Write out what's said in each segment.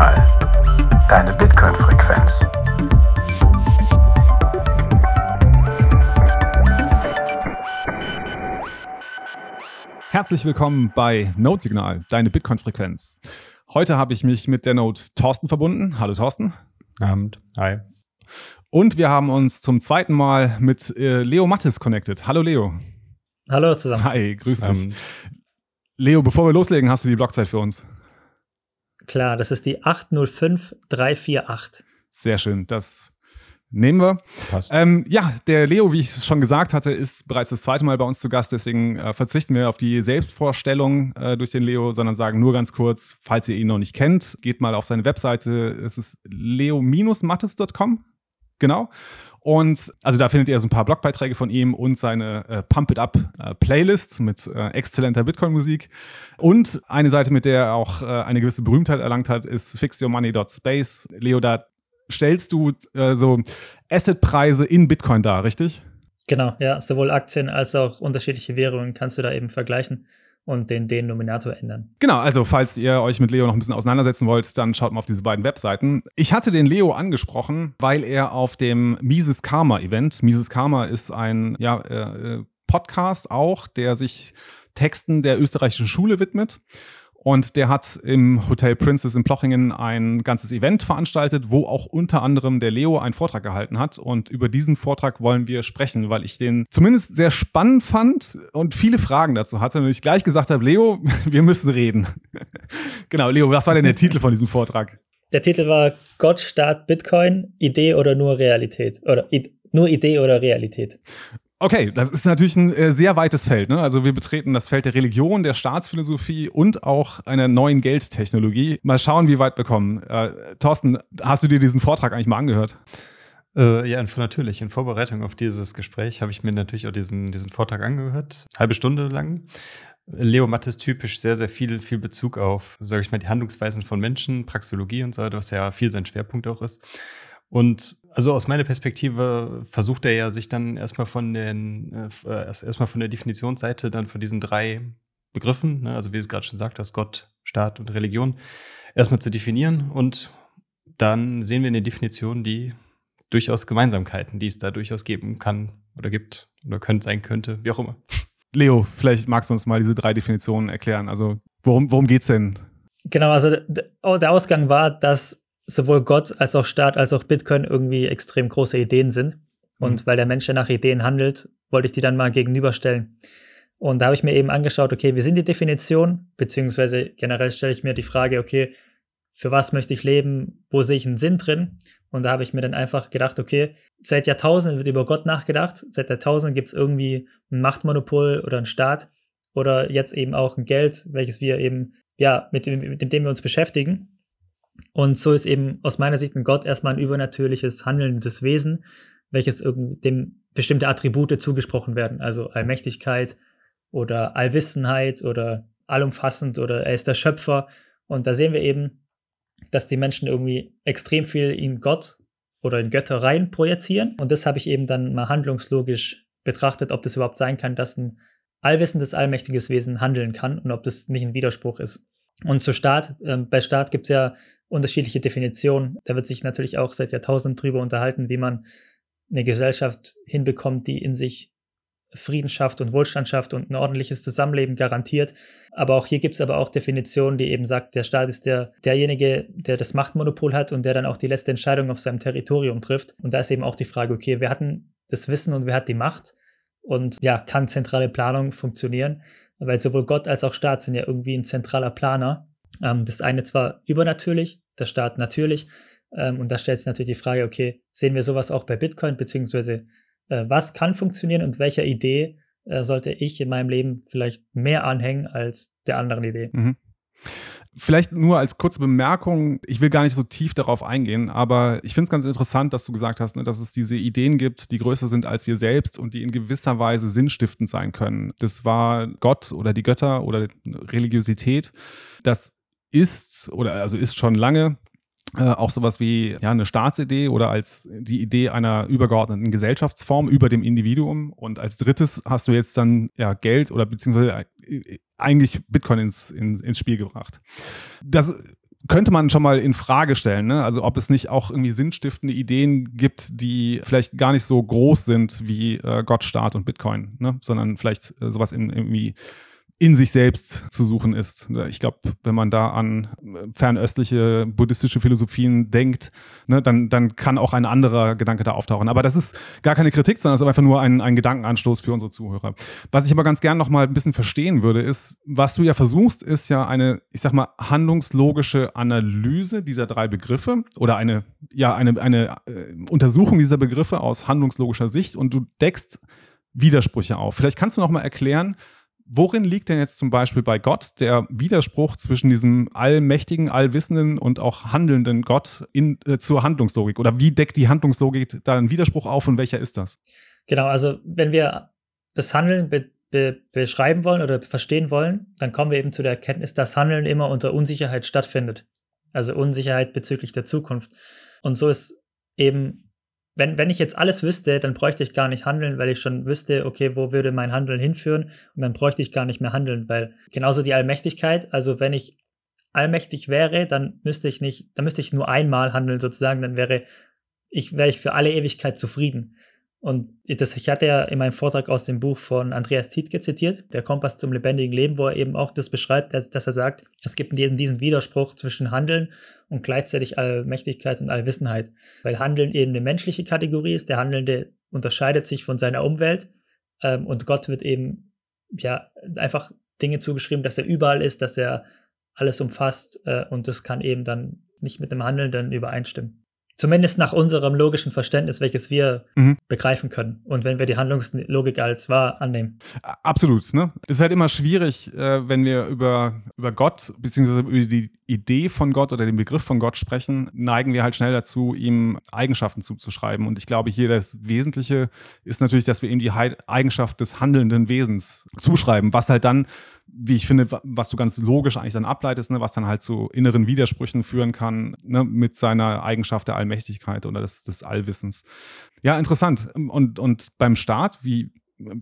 Notsignal. Deine Bitcoin-Frequenz. Herzlich willkommen bei Notsignal, deine Bitcoin-Frequenz. Heute habe ich mich mit der Note Thorsten verbunden. Hallo Thorsten. Abend. Hi. Und wir haben uns zum zweiten Mal mit äh, Leo Mattes connected. Hallo Leo. Hallo zusammen. Hi, grüß dich. Leo, bevor wir loslegen, hast du die Blockzeit für uns? Klar, das ist die 805348. Sehr schön, das nehmen wir. Passt. Ähm, ja, der Leo, wie ich es schon gesagt hatte, ist bereits das zweite Mal bei uns zu Gast. Deswegen äh, verzichten wir auf die Selbstvorstellung äh, durch den Leo, sondern sagen nur ganz kurz, falls ihr ihn noch nicht kennt, geht mal auf seine Webseite. Es ist leo-mattes.com. Genau. Und also da findet ihr so ein paar Blogbeiträge von ihm und seine äh, Pump It Up äh, Playlist mit äh, exzellenter Bitcoin-Musik. Und eine Seite, mit der er auch äh, eine gewisse Berühmtheit erlangt hat, ist fixyourmoney.space. Leo, da stellst du äh, so Assetpreise in Bitcoin dar, richtig? Genau, ja. Sowohl Aktien als auch unterschiedliche Währungen kannst du da eben vergleichen und den Denominator ändern. Genau, also falls ihr euch mit Leo noch ein bisschen auseinandersetzen wollt, dann schaut mal auf diese beiden Webseiten. Ich hatte den Leo angesprochen, weil er auf dem Mises Karma Event, Mises Karma ist ein ja, äh, Podcast auch, der sich Texten der österreichischen Schule widmet. Und der hat im Hotel Princess in Plochingen ein ganzes Event veranstaltet, wo auch unter anderem der Leo einen Vortrag gehalten hat. Und über diesen Vortrag wollen wir sprechen, weil ich den zumindest sehr spannend fand und viele Fragen dazu hatte. Und ich gleich gesagt habe, Leo, wir müssen reden. genau, Leo, was war denn der Titel von diesem Vortrag? Der Titel war Gott, Staat, Bitcoin, Idee oder nur Realität? Oder I nur Idee oder Realität? Okay, das ist natürlich ein äh, sehr weites Feld. Ne? Also wir betreten das Feld der Religion, der Staatsphilosophie und auch einer neuen Geldtechnologie. Mal schauen, wie weit wir kommen. Äh, Thorsten, hast du dir diesen Vortrag eigentlich mal angehört? Äh, ja, natürlich. In Vorbereitung auf dieses Gespräch habe ich mir natürlich auch diesen, diesen Vortrag angehört. Halbe Stunde lang. Leo Mattes typisch sehr, sehr viel, viel Bezug auf, sage ich mal, die Handlungsweisen von Menschen, Praxologie und so weiter, was ja viel sein Schwerpunkt auch ist. Und also aus meiner Perspektive versucht er ja sich dann erstmal von den, äh, erstmal von der Definitionsseite dann von diesen drei Begriffen, ne, also wie du es gerade schon gesagt hast, Gott, Staat und Religion, erstmal zu definieren und dann sehen wir in den Definitionen die durchaus Gemeinsamkeiten, die es da durchaus geben kann oder gibt oder könnte sein könnte, wie auch immer. Leo, vielleicht magst du uns mal diese drei Definitionen erklären. Also worum, worum es denn? Genau, also oh, der Ausgang war, dass sowohl Gott als auch Staat als auch Bitcoin irgendwie extrem große Ideen sind. Und mhm. weil der Mensch ja nach Ideen handelt, wollte ich die dann mal gegenüberstellen. Und da habe ich mir eben angeschaut, okay, wie sind die Definitionen? Beziehungsweise generell stelle ich mir die Frage, okay, für was möchte ich leben? Wo sehe ich einen Sinn drin? Und da habe ich mir dann einfach gedacht, okay, seit Jahrtausenden wird über Gott nachgedacht. Seit Jahrtausenden gibt es irgendwie ein Machtmonopol oder einen Staat oder jetzt eben auch ein Geld, welches wir eben, ja, mit dem, mit dem wir uns beschäftigen. Und so ist eben aus meiner Sicht ein Gott erstmal ein übernatürliches, handelndes Wesen, welches dem bestimmte Attribute zugesprochen werden, also Allmächtigkeit oder Allwissenheit oder allumfassend oder er ist der Schöpfer. Und da sehen wir eben, dass die Menschen irgendwie extrem viel in Gott oder in Götter rein projizieren. Und das habe ich eben dann mal handlungslogisch betrachtet, ob das überhaupt sein kann, dass ein allwissendes, allmächtiges Wesen handeln kann und ob das nicht ein Widerspruch ist. Und zu Staat, äh, bei Staat gibt es ja unterschiedliche Definitionen. Da wird sich natürlich auch seit Jahrtausenden drüber unterhalten, wie man eine Gesellschaft hinbekommt, die in sich Frieden schafft und Wohlstand schafft und ein ordentliches Zusammenleben garantiert. Aber auch hier gibt es aber auch Definitionen, die eben sagt, der Staat ist der, derjenige, der das Machtmonopol hat und der dann auch die letzte Entscheidung auf seinem Territorium trifft. Und da ist eben auch die Frage, okay, wer hat das Wissen und wer hat die Macht? Und ja, kann zentrale Planung funktionieren? Weil sowohl Gott als auch Staat sind ja irgendwie ein zentraler Planer. Ähm, das eine zwar übernatürlich, der Staat natürlich. Ähm, und da stellt sich natürlich die Frage, okay, sehen wir sowas auch bei Bitcoin, beziehungsweise äh, was kann funktionieren und welcher Idee äh, sollte ich in meinem Leben vielleicht mehr anhängen als der anderen Idee? Mhm. Vielleicht nur als kurze Bemerkung, ich will gar nicht so tief darauf eingehen, aber ich finde es ganz interessant, dass du gesagt hast, ne, dass es diese Ideen gibt, die größer sind als wir selbst und die in gewisser Weise sinnstiftend sein können. Das war Gott oder die Götter oder Religiosität. Das ist oder also ist schon lange äh, auch sowas wie ja, eine Staatsidee oder als die Idee einer übergeordneten Gesellschaftsform über dem Individuum. Und als drittes hast du jetzt dann ja Geld oder beziehungsweise äh, eigentlich Bitcoin ins, in, ins Spiel gebracht. Das könnte man schon mal in Frage stellen. Ne? Also ob es nicht auch irgendwie sinnstiftende Ideen gibt, die vielleicht gar nicht so groß sind wie äh, Gott, Staat und Bitcoin, ne? sondern vielleicht äh, sowas in, irgendwie in sich selbst zu suchen ist. Ich glaube, wenn man da an fernöstliche buddhistische Philosophien denkt, ne, dann, dann kann auch ein anderer Gedanke da auftauchen. Aber das ist gar keine Kritik, sondern es ist einfach nur ein, ein Gedankenanstoß für unsere Zuhörer. Was ich aber ganz gern noch mal ein bisschen verstehen würde, ist, was du ja versuchst, ist ja eine, ich sag mal, handlungslogische Analyse dieser drei Begriffe oder eine, ja, eine, eine äh, Untersuchung dieser Begriffe aus handlungslogischer Sicht und du deckst Widersprüche auf. Vielleicht kannst du noch mal erklären, Worin liegt denn jetzt zum Beispiel bei Gott der Widerspruch zwischen diesem allmächtigen, allwissenden und auch handelnden Gott in, äh, zur Handlungslogik? Oder wie deckt die Handlungslogik da einen Widerspruch auf und welcher ist das? Genau, also wenn wir das Handeln be be beschreiben wollen oder verstehen wollen, dann kommen wir eben zu der Erkenntnis, dass Handeln immer unter Unsicherheit stattfindet. Also Unsicherheit bezüglich der Zukunft. Und so ist eben wenn, wenn ich jetzt alles wüsste, dann bräuchte ich gar nicht handeln, weil ich schon wüsste, okay, wo würde mein Handeln hinführen und dann bräuchte ich gar nicht mehr handeln, weil genauso die Allmächtigkeit, also wenn ich allmächtig wäre, dann müsste ich nicht, dann müsste ich nur einmal handeln sozusagen, dann wäre ich, wäre ich für alle Ewigkeit zufrieden. Und das, ich hatte ja in meinem Vortrag aus dem Buch von Andreas Tietke zitiert, der Kompass zum lebendigen Leben, wo er eben auch das beschreibt, dass, dass er sagt, es gibt diesen, diesen Widerspruch zwischen Handeln und gleichzeitig Allmächtigkeit und Allwissenheit. Weil Handeln eben eine menschliche Kategorie ist, der Handelnde unterscheidet sich von seiner Umwelt ähm, und Gott wird eben ja einfach Dinge zugeschrieben, dass er überall ist, dass er alles umfasst äh, und das kann eben dann nicht mit dem Handelnden übereinstimmen. Zumindest nach unserem logischen Verständnis, welches wir mhm. begreifen können. Und wenn wir die Handlungslogik als wahr annehmen. Absolut. Ne? Es ist halt immer schwierig, äh, wenn wir über, über Gott beziehungsweise über die Idee von Gott oder den Begriff von Gott sprechen, neigen wir halt schnell dazu, ihm Eigenschaften zuzuschreiben. Und ich glaube, hier das Wesentliche ist natürlich, dass wir ihm die Eigenschaft des handelnden Wesens zuschreiben, was halt dann wie ich finde, was du ganz logisch eigentlich dann ableitest, ne, was dann halt zu inneren Widersprüchen führen kann, ne, mit seiner Eigenschaft der Allmächtigkeit oder des, des Allwissens. Ja, interessant. Und, und beim Staat, wie,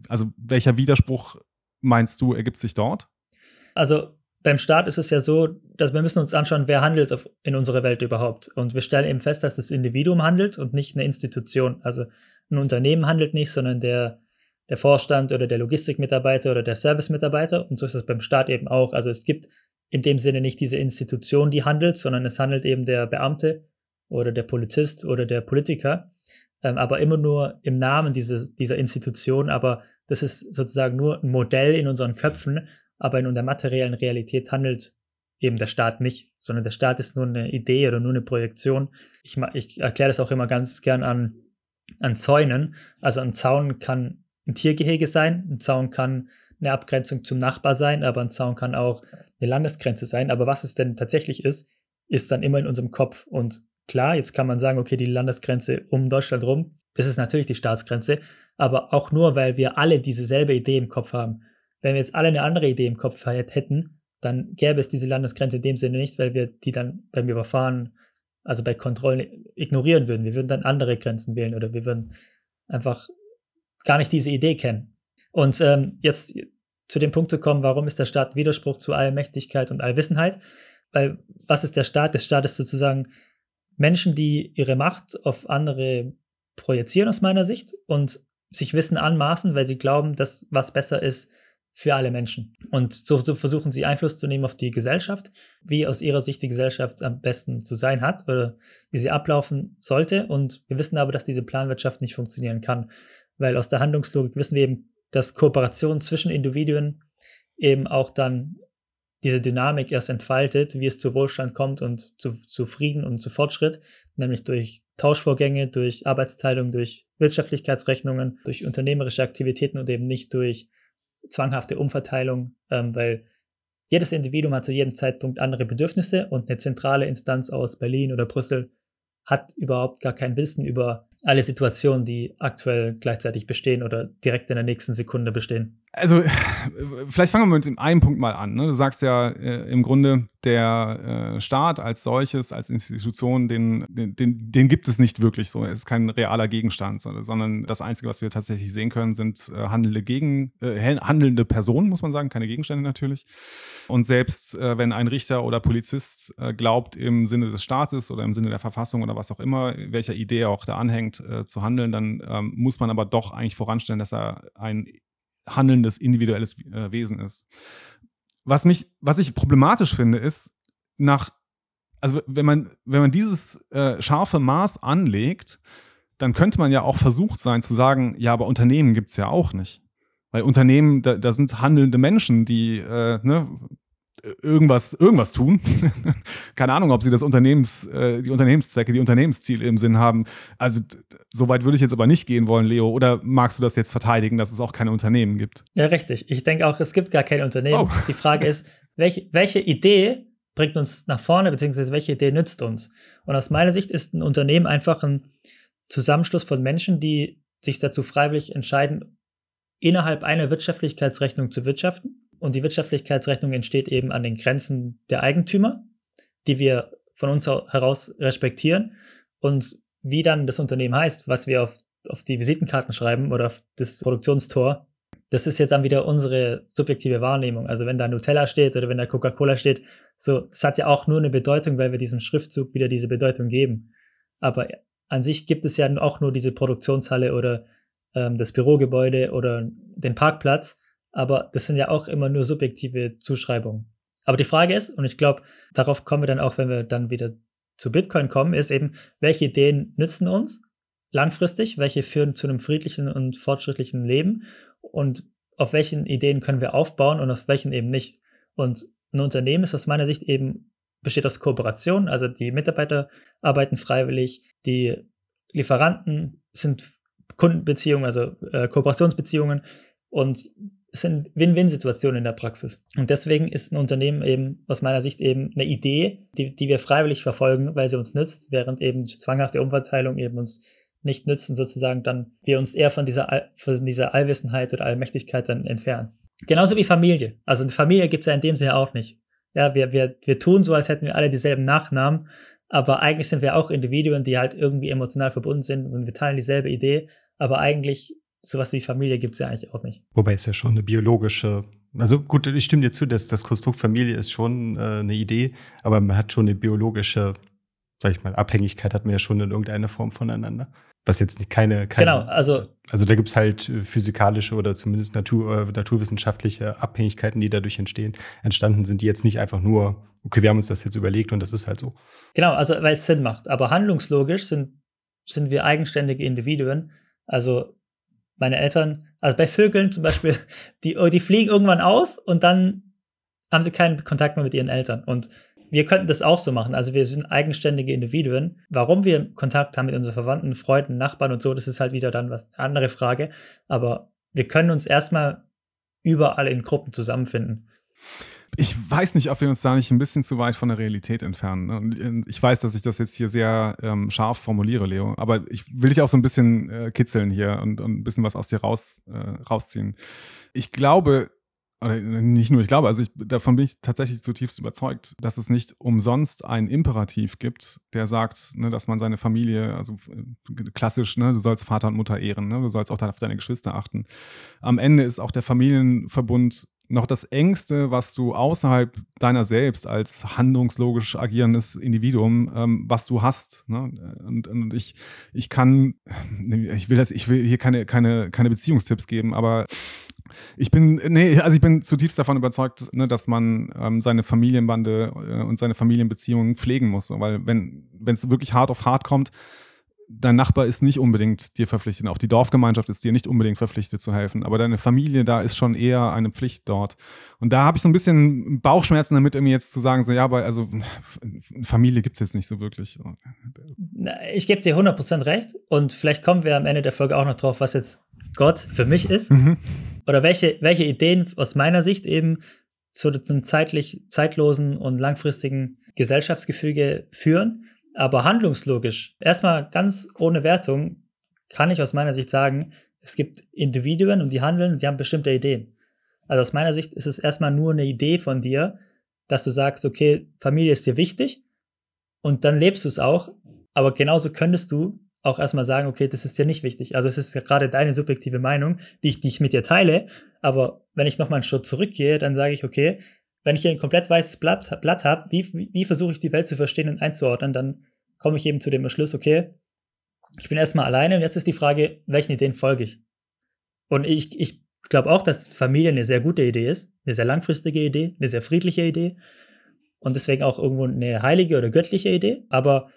also welcher Widerspruch meinst du, ergibt sich dort? Also beim Staat ist es ja so, dass wir müssen uns anschauen, wer handelt auf, in unserer Welt überhaupt. Und wir stellen eben fest, dass das Individuum handelt und nicht eine Institution. Also ein Unternehmen handelt nicht, sondern der der Vorstand oder der Logistikmitarbeiter oder der Servicemitarbeiter. Und so ist es beim Staat eben auch. Also es gibt in dem Sinne nicht diese Institution, die handelt, sondern es handelt eben der Beamte oder der Polizist oder der Politiker, ähm, aber immer nur im Namen diese, dieser Institution. Aber das ist sozusagen nur ein Modell in unseren Köpfen, aber in der materiellen Realität handelt eben der Staat nicht, sondern der Staat ist nur eine Idee oder nur eine Projektion. Ich, ich erkläre das auch immer ganz gern an, an Zäunen. Also ein Zaun kann ein Tiergehege sein. Ein Zaun kann eine Abgrenzung zum Nachbar sein, aber ein Zaun kann auch eine Landesgrenze sein. Aber was es denn tatsächlich ist, ist dann immer in unserem Kopf. Und klar, jetzt kann man sagen, okay, die Landesgrenze um Deutschland rum, das ist natürlich die Staatsgrenze, aber auch nur, weil wir alle dieselbe Idee im Kopf haben. Wenn wir jetzt alle eine andere Idee im Kopf hätten, dann gäbe es diese Landesgrenze in dem Sinne nicht, weil wir die dann beim Überfahren, also bei Kontrollen ignorieren würden. Wir würden dann andere Grenzen wählen oder wir würden einfach gar nicht diese Idee kennen. Und ähm, jetzt zu dem Punkt zu kommen, warum ist der Staat Widerspruch zu Allmächtigkeit und Allwissenheit? Weil was ist der Staat? Der Staat ist sozusagen Menschen, die ihre Macht auf andere projizieren aus meiner Sicht und sich Wissen anmaßen, weil sie glauben, dass was besser ist für alle Menschen. Und so, so, versuchen sie Einfluss zu nehmen auf die Gesellschaft, wie aus ihrer Sicht die Gesellschaft am besten zu sein hat oder wie sie ablaufen sollte. Und wir wissen aber, dass diese Planwirtschaft nicht funktionieren kann weil aus der Handlungslogik wissen wir eben, dass Kooperation zwischen Individuen eben auch dann diese Dynamik erst entfaltet, wie es zu Wohlstand kommt und zu, zu Frieden und zu Fortschritt, nämlich durch Tauschvorgänge, durch Arbeitsteilung, durch Wirtschaftlichkeitsrechnungen, durch unternehmerische Aktivitäten und eben nicht durch zwanghafte Umverteilung, ähm, weil jedes Individuum hat zu jedem Zeitpunkt andere Bedürfnisse und eine zentrale Instanz aus Berlin oder Brüssel hat überhaupt gar kein Wissen über alle Situationen, die aktuell gleichzeitig bestehen oder direkt in der nächsten Sekunde bestehen? Also, vielleicht fangen wir mit einem Punkt mal an. Ne? Du sagst ja äh, im Grunde, der äh, Staat als solches, als Institution, den, den, den, den, gibt es nicht wirklich so. Es ist kein realer Gegenstand, sondern das Einzige, was wir tatsächlich sehen können, sind äh, handelnde, Gegen, äh, handelnde Personen, muss man sagen, keine Gegenstände natürlich. Und selbst äh, wenn ein Richter oder Polizist äh, glaubt, im Sinne des Staates oder im Sinne der Verfassung oder was auch immer, welcher Idee auch da anhängt, zu handeln, dann ähm, muss man aber doch eigentlich voranstellen, dass er ein handelndes, individuelles äh, Wesen ist. Was mich, was ich problematisch finde, ist, nach, also wenn man, wenn man dieses äh, scharfe Maß anlegt, dann könnte man ja auch versucht sein zu sagen, ja, aber Unternehmen gibt es ja auch nicht. Weil Unternehmen, da, da sind handelnde Menschen, die äh, ne, irgendwas, irgendwas tun. Keine Ahnung, ob sie das Unternehmens, äh, die Unternehmenszwecke, die Unternehmensziele im Sinn haben. Also so weit würde ich jetzt aber nicht gehen wollen, Leo. Oder magst du das jetzt verteidigen, dass es auch keine Unternehmen gibt? Ja, richtig. Ich denke auch, es gibt gar kein Unternehmen. Oh. Die Frage ist, welche, welche Idee bringt uns nach vorne, beziehungsweise welche Idee nützt uns? Und aus meiner Sicht ist ein Unternehmen einfach ein Zusammenschluss von Menschen, die sich dazu freiwillig entscheiden, innerhalb einer Wirtschaftlichkeitsrechnung zu wirtschaften und die Wirtschaftlichkeitsrechnung entsteht eben an den Grenzen der Eigentümer, die wir von uns heraus respektieren. Und wie dann das Unternehmen heißt, was wir auf, auf die Visitenkarten schreiben oder auf das Produktionstor, das ist jetzt dann wieder unsere subjektive Wahrnehmung. Also wenn da Nutella steht oder wenn da Coca-Cola steht, so, das hat ja auch nur eine Bedeutung, weil wir diesem Schriftzug wieder diese Bedeutung geben. Aber an sich gibt es ja auch nur diese Produktionshalle oder ähm, das Bürogebäude oder den Parkplatz. Aber das sind ja auch immer nur subjektive Zuschreibungen. Aber die Frage ist, und ich glaube, darauf kommen wir dann auch, wenn wir dann wieder zu Bitcoin kommen, ist eben, welche Ideen nützen uns langfristig, welche führen zu einem friedlichen und fortschrittlichen Leben und auf welchen Ideen können wir aufbauen und auf welchen eben nicht. Und ein Unternehmen ist aus meiner Sicht eben, besteht aus Kooperation, also die Mitarbeiter arbeiten freiwillig, die Lieferanten sind Kundenbeziehungen, also äh, Kooperationsbeziehungen und es sind Win-Win-Situationen in der Praxis. Und deswegen ist ein Unternehmen eben aus meiner Sicht eben eine Idee, die, die wir freiwillig verfolgen, weil sie uns nützt, während eben zwanghafte Umverteilung eben uns nicht nützt und sozusagen dann wir uns eher von dieser, von dieser Allwissenheit oder Allmächtigkeit dann entfernen. Genauso wie Familie. Also eine Familie gibt es ja in dem Sinne auch nicht. Ja, wir, wir, wir tun so, als hätten wir alle dieselben Nachnamen, aber eigentlich sind wir auch Individuen, die halt irgendwie emotional verbunden sind und wir teilen dieselbe Idee, aber eigentlich sowas wie Familie gibt es ja eigentlich auch nicht. Wobei es ja schon eine biologische, also gut, ich stimme dir zu, dass das Konstrukt Familie ist schon äh, eine Idee, aber man hat schon eine biologische, sag ich mal, Abhängigkeit hat man ja schon in irgendeiner Form voneinander. Was jetzt keine, keine Genau, also. Also da gibt es halt äh, physikalische oder zumindest Natur, äh, naturwissenschaftliche Abhängigkeiten, die dadurch entstehen, entstanden sind, die jetzt nicht einfach nur, okay, wir haben uns das jetzt überlegt und das ist halt so. Genau, also weil es Sinn macht. Aber handlungslogisch sind, sind wir eigenständige Individuen. Also meine Eltern, also bei Vögeln zum Beispiel, die, die fliegen irgendwann aus und dann haben sie keinen Kontakt mehr mit ihren Eltern. Und wir könnten das auch so machen. Also wir sind eigenständige Individuen. Warum wir Kontakt haben mit unseren Verwandten, Freunden, Nachbarn und so, das ist halt wieder dann was andere Frage. Aber wir können uns erstmal überall in Gruppen zusammenfinden. Ich weiß nicht, ob wir uns da nicht ein bisschen zu weit von der Realität entfernen. Ne? Und äh, ich weiß, dass ich das jetzt hier sehr ähm, scharf formuliere, Leo, aber ich will dich auch so ein bisschen äh, kitzeln hier und, und, ein bisschen was aus dir raus, äh, rausziehen. Ich glaube, oder nicht nur ich glaube, also ich, davon bin ich tatsächlich zutiefst überzeugt, dass es nicht umsonst einen Imperativ gibt, der sagt, ne, dass man seine Familie, also äh, klassisch, ne, du sollst Vater und Mutter ehren, ne, du sollst auch auf deine Geschwister achten. Am Ende ist auch der Familienverbund noch das Engste, was du außerhalb deiner selbst als handlungslogisch agierendes Individuum, ähm, was du hast. Ne? Und, und, ich, ich kann, ich will das, ich will hier keine, keine, keine Beziehungstipps geben, aber ich bin, nee, also ich bin zutiefst davon überzeugt, ne, dass man ähm, seine Familienbande äh, und seine Familienbeziehungen pflegen muss. Weil wenn es wirklich hart auf hart kommt, dein Nachbar ist nicht unbedingt dir verpflichtet, auch die Dorfgemeinschaft ist dir nicht unbedingt verpflichtet zu helfen, aber deine Familie, da ist schon eher eine Pflicht dort. Und da habe ich so ein bisschen Bauchschmerzen damit, irgendwie jetzt zu sagen, so ja, aber also Familie gibt es jetzt nicht so wirklich. Ich gebe dir 100% recht und vielleicht kommen wir am Ende der Folge auch noch drauf, was jetzt Gott für mich ist mhm. oder welche, welche Ideen aus meiner Sicht eben zu einem zeitlich, zeitlosen und langfristigen Gesellschaftsgefüge führen aber handlungslogisch, erstmal ganz ohne Wertung, kann ich aus meiner Sicht sagen, es gibt Individuen und die handeln, die haben bestimmte Ideen. Also aus meiner Sicht ist es erstmal nur eine Idee von dir, dass du sagst, okay, Familie ist dir wichtig und dann lebst du es auch, aber genauso könntest du auch erstmal sagen, okay, das ist dir nicht wichtig. Also es ist gerade deine subjektive Meinung, die ich, die ich mit dir teile, aber wenn ich nochmal einen Schritt zurückgehe, dann sage ich, okay, wenn ich hier ein komplett weißes Blatt, Blatt habe, wie, wie, versuche ich die Welt zu verstehen und einzuordnen, dann komme ich eben zu dem Beschluss, okay, ich bin erstmal alleine und jetzt ist die Frage, welchen Ideen folge ich? Und ich, ich glaube auch, dass Familie eine sehr gute Idee ist, eine sehr langfristige Idee, eine sehr friedliche Idee und deswegen auch irgendwo eine heilige oder göttliche Idee. Aber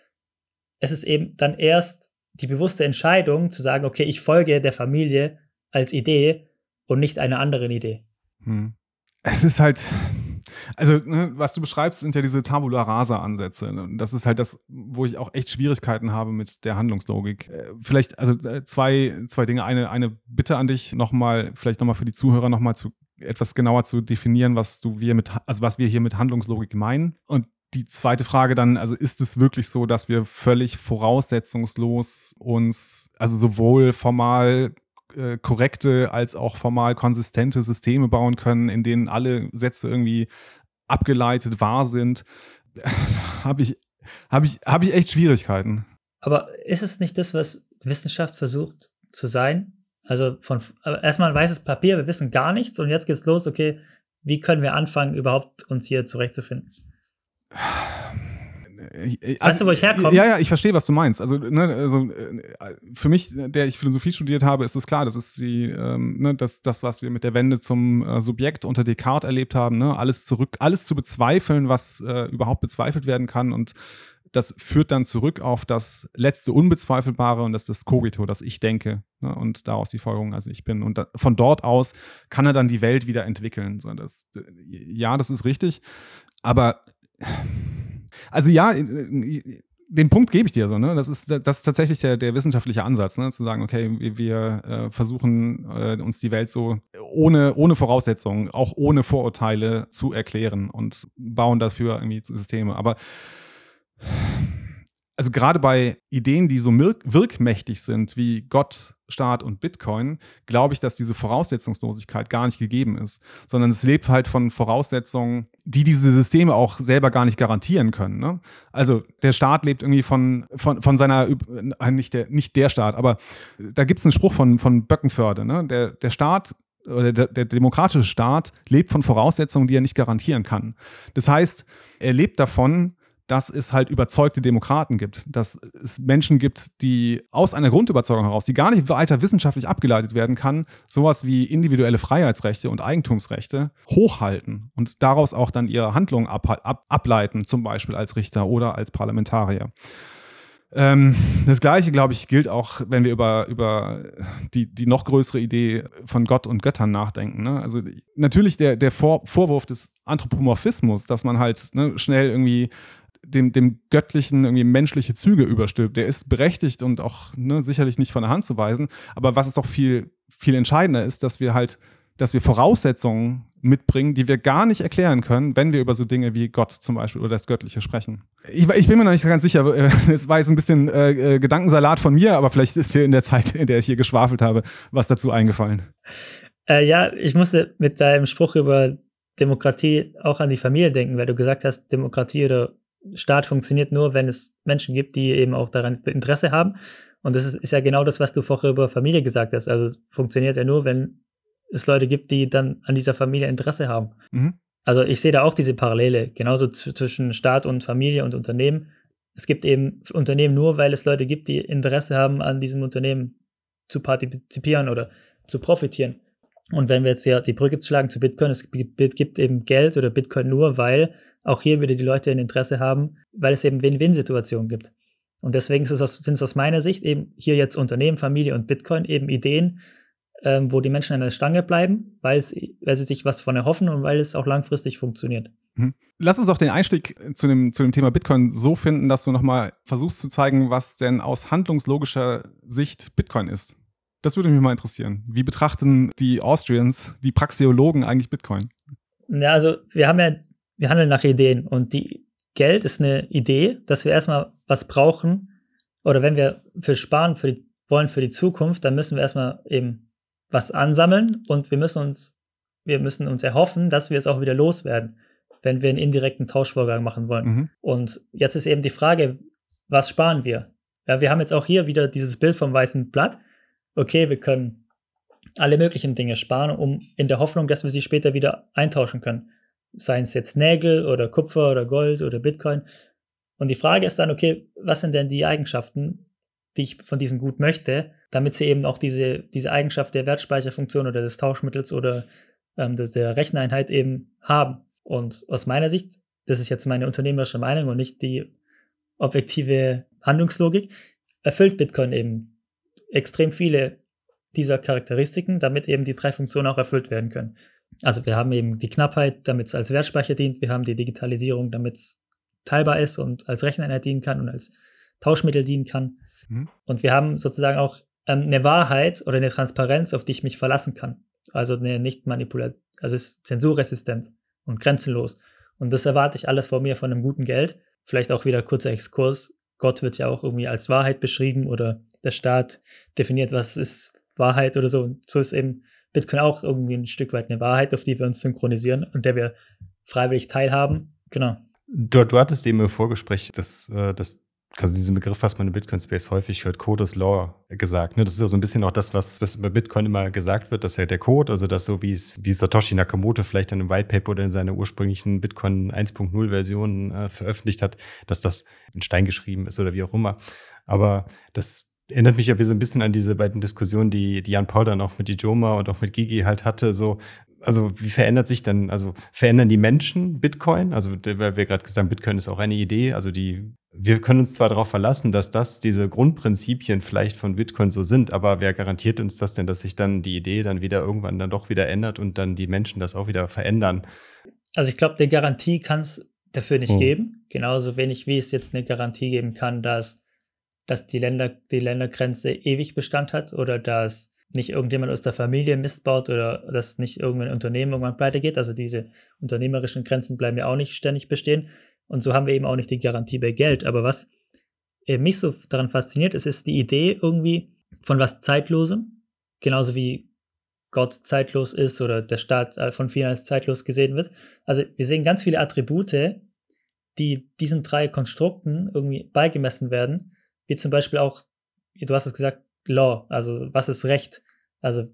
es ist eben dann erst die bewusste Entscheidung zu sagen, okay, ich folge der Familie als Idee und nicht einer anderen Idee. Hm. Es ist halt, also, ne, was du beschreibst, sind ja diese Tabula Rasa-Ansätze. Ne? Das ist halt das, wo ich auch echt Schwierigkeiten habe mit der Handlungslogik. Äh, vielleicht, also äh, zwei, zwei Dinge. Eine, eine Bitte an dich, nochmal, vielleicht nochmal für die Zuhörer nochmal zu etwas genauer zu definieren, was du wir mit, also was wir hier mit Handlungslogik meinen. Und die zweite Frage dann, also ist es wirklich so, dass wir völlig voraussetzungslos uns, also sowohl formal äh, korrekte als auch formal konsistente Systeme bauen können, in denen alle Sätze irgendwie abgeleitet wahr sind, habe ich, hab ich, hab ich echt Schwierigkeiten. Aber ist es nicht das, was Wissenschaft versucht zu sein? Also von erstmal ein weißes Papier, wir wissen gar nichts und jetzt geht's los, okay, wie können wir anfangen, überhaupt uns hier zurechtzufinden? Also, weißt du, wo ich herkomme? Ja, ja, ich verstehe, was du meinst. Also, ne, also äh, für mich, der ich Philosophie studiert habe, ist es klar, das ist die, ähm, ne, das, das, was wir mit der Wende zum äh, Subjekt unter Descartes erlebt haben, ne, alles zurück, alles zu bezweifeln, was äh, überhaupt bezweifelt werden kann und das führt dann zurück auf das letzte Unbezweifelbare und das ist das Cogito, das ich denke. Ne, und daraus die Folgerung, also ich bin. Und da, von dort aus kann er dann die Welt wieder entwickeln. So, das, ja, das ist richtig. Aber also ja, äh, den Punkt gebe ich dir so, ne? Das ist, das ist tatsächlich der, der wissenschaftliche Ansatz, ne? Zu sagen, okay, wir, wir äh, versuchen äh, uns die Welt so ohne, ohne Voraussetzungen, auch ohne Vorurteile zu erklären und bauen dafür irgendwie Systeme. Aber also gerade bei Ideen, die so wirkmächtig sind wie Gott, Staat und Bitcoin, glaube ich, dass diese Voraussetzungslosigkeit gar nicht gegeben ist, sondern es lebt halt von Voraussetzungen, die diese Systeme auch selber gar nicht garantieren können. Ne? Also der Staat lebt irgendwie von, von, von seiner, äh, nicht der, nicht der Staat, aber da gibt es einen Spruch von, von Böckenförde, ne? der, der Staat oder der, der, demokratische Staat lebt von Voraussetzungen, die er nicht garantieren kann. Das heißt, er lebt davon, dass es halt überzeugte Demokraten gibt, dass es Menschen gibt, die aus einer Grundüberzeugung heraus, die gar nicht weiter wissenschaftlich abgeleitet werden kann, sowas wie individuelle Freiheitsrechte und Eigentumsrechte hochhalten und daraus auch dann ihre Handlungen ab, ab, ableiten, zum Beispiel als Richter oder als Parlamentarier. Ähm, das Gleiche, glaube ich, gilt auch, wenn wir über, über die, die noch größere Idee von Gott und Göttern nachdenken. Ne? Also natürlich der, der Vor Vorwurf des Anthropomorphismus, dass man halt ne, schnell irgendwie dem, dem Göttlichen irgendwie menschliche Züge überstülpt. Der ist berechtigt und auch ne, sicherlich nicht von der Hand zu weisen. Aber was es doch viel, viel entscheidender ist, dass wir halt, dass wir Voraussetzungen mitbringen, die wir gar nicht erklären können, wenn wir über so Dinge wie Gott zum Beispiel oder das Göttliche sprechen. Ich, ich bin mir noch nicht ganz sicher, es war jetzt ein bisschen äh, äh, Gedankensalat von mir, aber vielleicht ist hier in der Zeit, in der ich hier geschwafelt habe, was dazu eingefallen. Äh, ja, ich musste mit deinem Spruch über Demokratie auch an die Familie denken, weil du gesagt hast, Demokratie oder Staat funktioniert nur, wenn es Menschen gibt, die eben auch daran Interesse haben. Und das ist, ist ja genau das, was du vorher über Familie gesagt hast. Also es funktioniert ja nur, wenn es Leute gibt, die dann an dieser Familie Interesse haben. Mhm. Also ich sehe da auch diese Parallele, genauso zwischen Staat und Familie und Unternehmen. Es gibt eben Unternehmen nur, weil es Leute gibt, die Interesse haben, an diesem Unternehmen zu partizipieren oder zu profitieren. Und wenn wir jetzt ja die Brücke schlagen zu Bitcoin, es gibt eben Geld oder Bitcoin nur, weil auch hier wieder die Leute ein Interesse haben, weil es eben Win-Win-Situationen gibt. Und deswegen sind es aus meiner Sicht eben hier jetzt Unternehmen, Familie und Bitcoin eben Ideen, ähm, wo die Menschen an der Stange bleiben, weil, es, weil sie sich was von erhoffen und weil es auch langfristig funktioniert. Mhm. Lass uns auch den Einstieg zu dem, zu dem Thema Bitcoin so finden, dass du nochmal versuchst zu zeigen, was denn aus handlungslogischer Sicht Bitcoin ist. Das würde mich mal interessieren. Wie betrachten die Austrians, die Praxeologen eigentlich Bitcoin? Ja, also wir haben ja wir handeln nach Ideen und die Geld ist eine Idee, dass wir erstmal was brauchen oder wenn wir für sparen, für die, wollen für die Zukunft, dann müssen wir erstmal eben was ansammeln und wir müssen uns, wir müssen uns erhoffen, dass wir es auch wieder loswerden, wenn wir einen indirekten Tauschvorgang machen wollen. Mhm. Und jetzt ist eben die Frage, was sparen wir? Ja, wir haben jetzt auch hier wieder dieses Bild vom weißen Blatt. Okay, wir können alle möglichen Dinge sparen, um in der Hoffnung, dass wir sie später wieder eintauschen können. Seien es jetzt Nägel oder Kupfer oder Gold oder Bitcoin. Und die Frage ist dann, okay, was sind denn die Eigenschaften, die ich von diesem Gut möchte, damit sie eben auch diese, diese Eigenschaft der Wertspeicherfunktion oder des Tauschmittels oder ähm, der Recheneinheit eben haben. Und aus meiner Sicht, das ist jetzt meine unternehmerische Meinung und nicht die objektive Handlungslogik, erfüllt Bitcoin eben extrem viele dieser Charakteristiken, damit eben die drei Funktionen auch erfüllt werden können. Also wir haben eben die Knappheit, damit es als Wertspeicher dient, wir haben die Digitalisierung, damit es teilbar ist und als Recheneinheit dienen kann und als Tauschmittel dienen kann. Mhm. Und wir haben sozusagen auch ähm, eine Wahrheit oder eine Transparenz, auf die ich mich verlassen kann. Also eine nicht manipuliert, also es ist zensurresistent und grenzenlos. Und das erwarte ich alles von mir von einem guten Geld. Vielleicht auch wieder kurzer Exkurs. Gott wird ja auch irgendwie als Wahrheit beschrieben oder der Staat definiert, was ist Wahrheit oder so. Und so ist eben Bitcoin auch irgendwie ein Stück weit eine Wahrheit, auf die wir uns synchronisieren und der wir freiwillig teilhaben. Genau. Du, du hattest eben im Vorgespräch das, äh, das also diesen Begriff, was man im Bitcoin-Space häufig hört, Code is Law gesagt. Ne? Das ist ja so ein bisschen auch das, was, was über Bitcoin immer gesagt wird, dass ja der Code, also das so wie es, wie Satoshi Nakamoto vielleicht in einem White Paper oder in seiner ursprünglichen Bitcoin 1.0 Version äh, veröffentlicht hat, dass das in Stein geschrieben ist oder wie auch immer. Aber das erinnert mich ja wie so ein bisschen an diese beiden Diskussionen, die, die Jan Paul dann auch mit Ijoma und auch mit Gigi halt hatte, so also wie verändert sich denn, also verändern die Menschen Bitcoin? Also weil wir gerade gesagt haben, Bitcoin ist auch eine Idee. Also die, wir können uns zwar darauf verlassen, dass das diese Grundprinzipien vielleicht von Bitcoin so sind, aber wer garantiert uns das denn, dass sich dann die Idee dann wieder irgendwann dann doch wieder ändert und dann die Menschen das auch wieder verändern? Also ich glaube, eine Garantie kann es dafür nicht hm. geben. Genauso wenig wie es jetzt eine Garantie geben kann, dass, dass die Länder, die Ländergrenze ewig Bestand hat oder dass nicht irgendjemand aus der Familie Mist baut oder dass nicht irgendein Unternehmen irgendwann pleite geht. Also diese unternehmerischen Grenzen bleiben ja auch nicht ständig bestehen. Und so haben wir eben auch nicht die Garantie bei Geld. Aber was mich so daran fasziniert, ist, ist die Idee irgendwie von was Zeitlosem, genauso wie Gott zeitlos ist oder der Staat von vielen als zeitlos gesehen wird. Also wir sehen ganz viele Attribute, die diesen drei Konstrukten irgendwie beigemessen werden, wie zum Beispiel auch, du hast es gesagt, Law, also was ist Recht? Also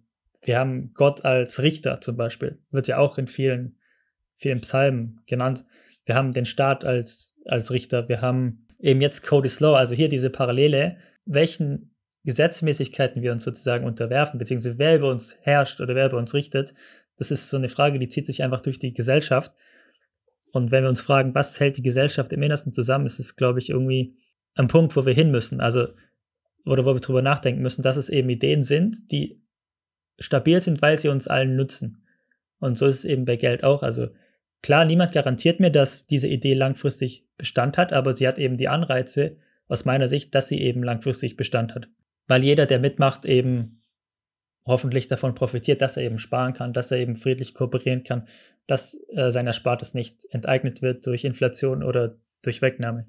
wir haben Gott als Richter zum Beispiel, wird ja auch in vielen, vielen Psalmen genannt. Wir haben den Staat als, als Richter, wir haben eben jetzt Code is Law, also hier diese Parallele, welchen Gesetzmäßigkeiten wir uns sozusagen unterwerfen, beziehungsweise wer über uns herrscht oder wer über uns richtet, das ist so eine Frage, die zieht sich einfach durch die Gesellschaft. Und wenn wir uns fragen, was hält die Gesellschaft im Innersten zusammen, ist es, glaube ich, irgendwie ein Punkt, wo wir hin müssen. Also oder wo wir drüber nachdenken müssen, dass es eben Ideen sind, die stabil sind, weil sie uns allen nützen. Und so ist es eben bei Geld auch. Also klar, niemand garantiert mir, dass diese Idee langfristig Bestand hat, aber sie hat eben die Anreize aus meiner Sicht, dass sie eben langfristig Bestand hat. Weil jeder, der mitmacht, eben hoffentlich davon profitiert, dass er eben sparen kann, dass er eben friedlich kooperieren kann, dass äh, sein Erspartes nicht enteignet wird durch Inflation oder durch Wegnahme.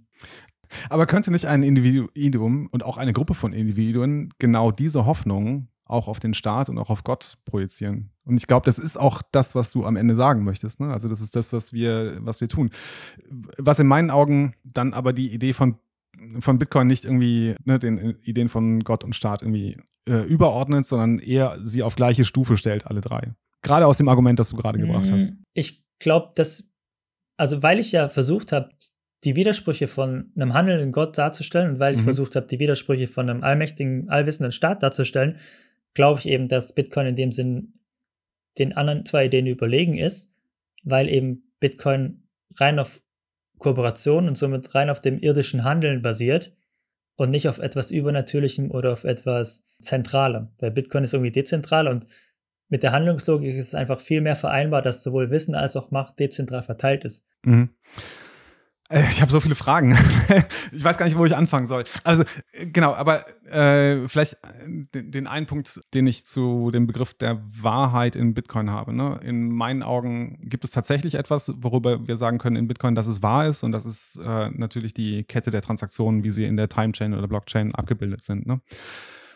Aber könnte nicht ein Individuum und auch eine Gruppe von Individuen genau diese Hoffnung auch auf den Staat und auch auf Gott projizieren? Und ich glaube, das ist auch das, was du am Ende sagen möchtest. Ne? Also das ist das, was wir, was wir tun. Was in meinen Augen dann aber die Idee von, von Bitcoin nicht irgendwie ne, den Ideen von Gott und Staat irgendwie äh, überordnet, sondern eher sie auf gleiche Stufe stellt, alle drei. Gerade aus dem Argument, das du gerade gebracht hast. Ich glaube, dass, also weil ich ja versucht habe, die Widersprüche von einem handelnden Gott darzustellen und weil ich mhm. versucht habe, die Widersprüche von einem allmächtigen, allwissenden Staat darzustellen, glaube ich eben, dass Bitcoin in dem Sinn den anderen zwei Ideen überlegen ist, weil eben Bitcoin rein auf Kooperation und somit rein auf dem irdischen Handeln basiert und nicht auf etwas Übernatürlichem oder auf etwas Zentralem. Weil Bitcoin ist irgendwie dezentral und mit der Handlungslogik ist es einfach viel mehr vereinbar, dass sowohl Wissen als auch Macht dezentral verteilt ist. Mhm. Äh, ich habe so viele Fragen. ich weiß gar nicht, wo ich anfangen soll. Also äh, genau, aber äh, vielleicht äh, den, einen Punkt, den ich zu dem Begriff der Wahrheit in Bitcoin habe. Ne? In meinen Augen gibt es tatsächlich etwas, worüber wir sagen können in Bitcoin, dass es wahr ist und das ist äh, natürlich die Kette der Transaktionen, wie sie in der Timechain oder Blockchain abgebildet sind. Ne?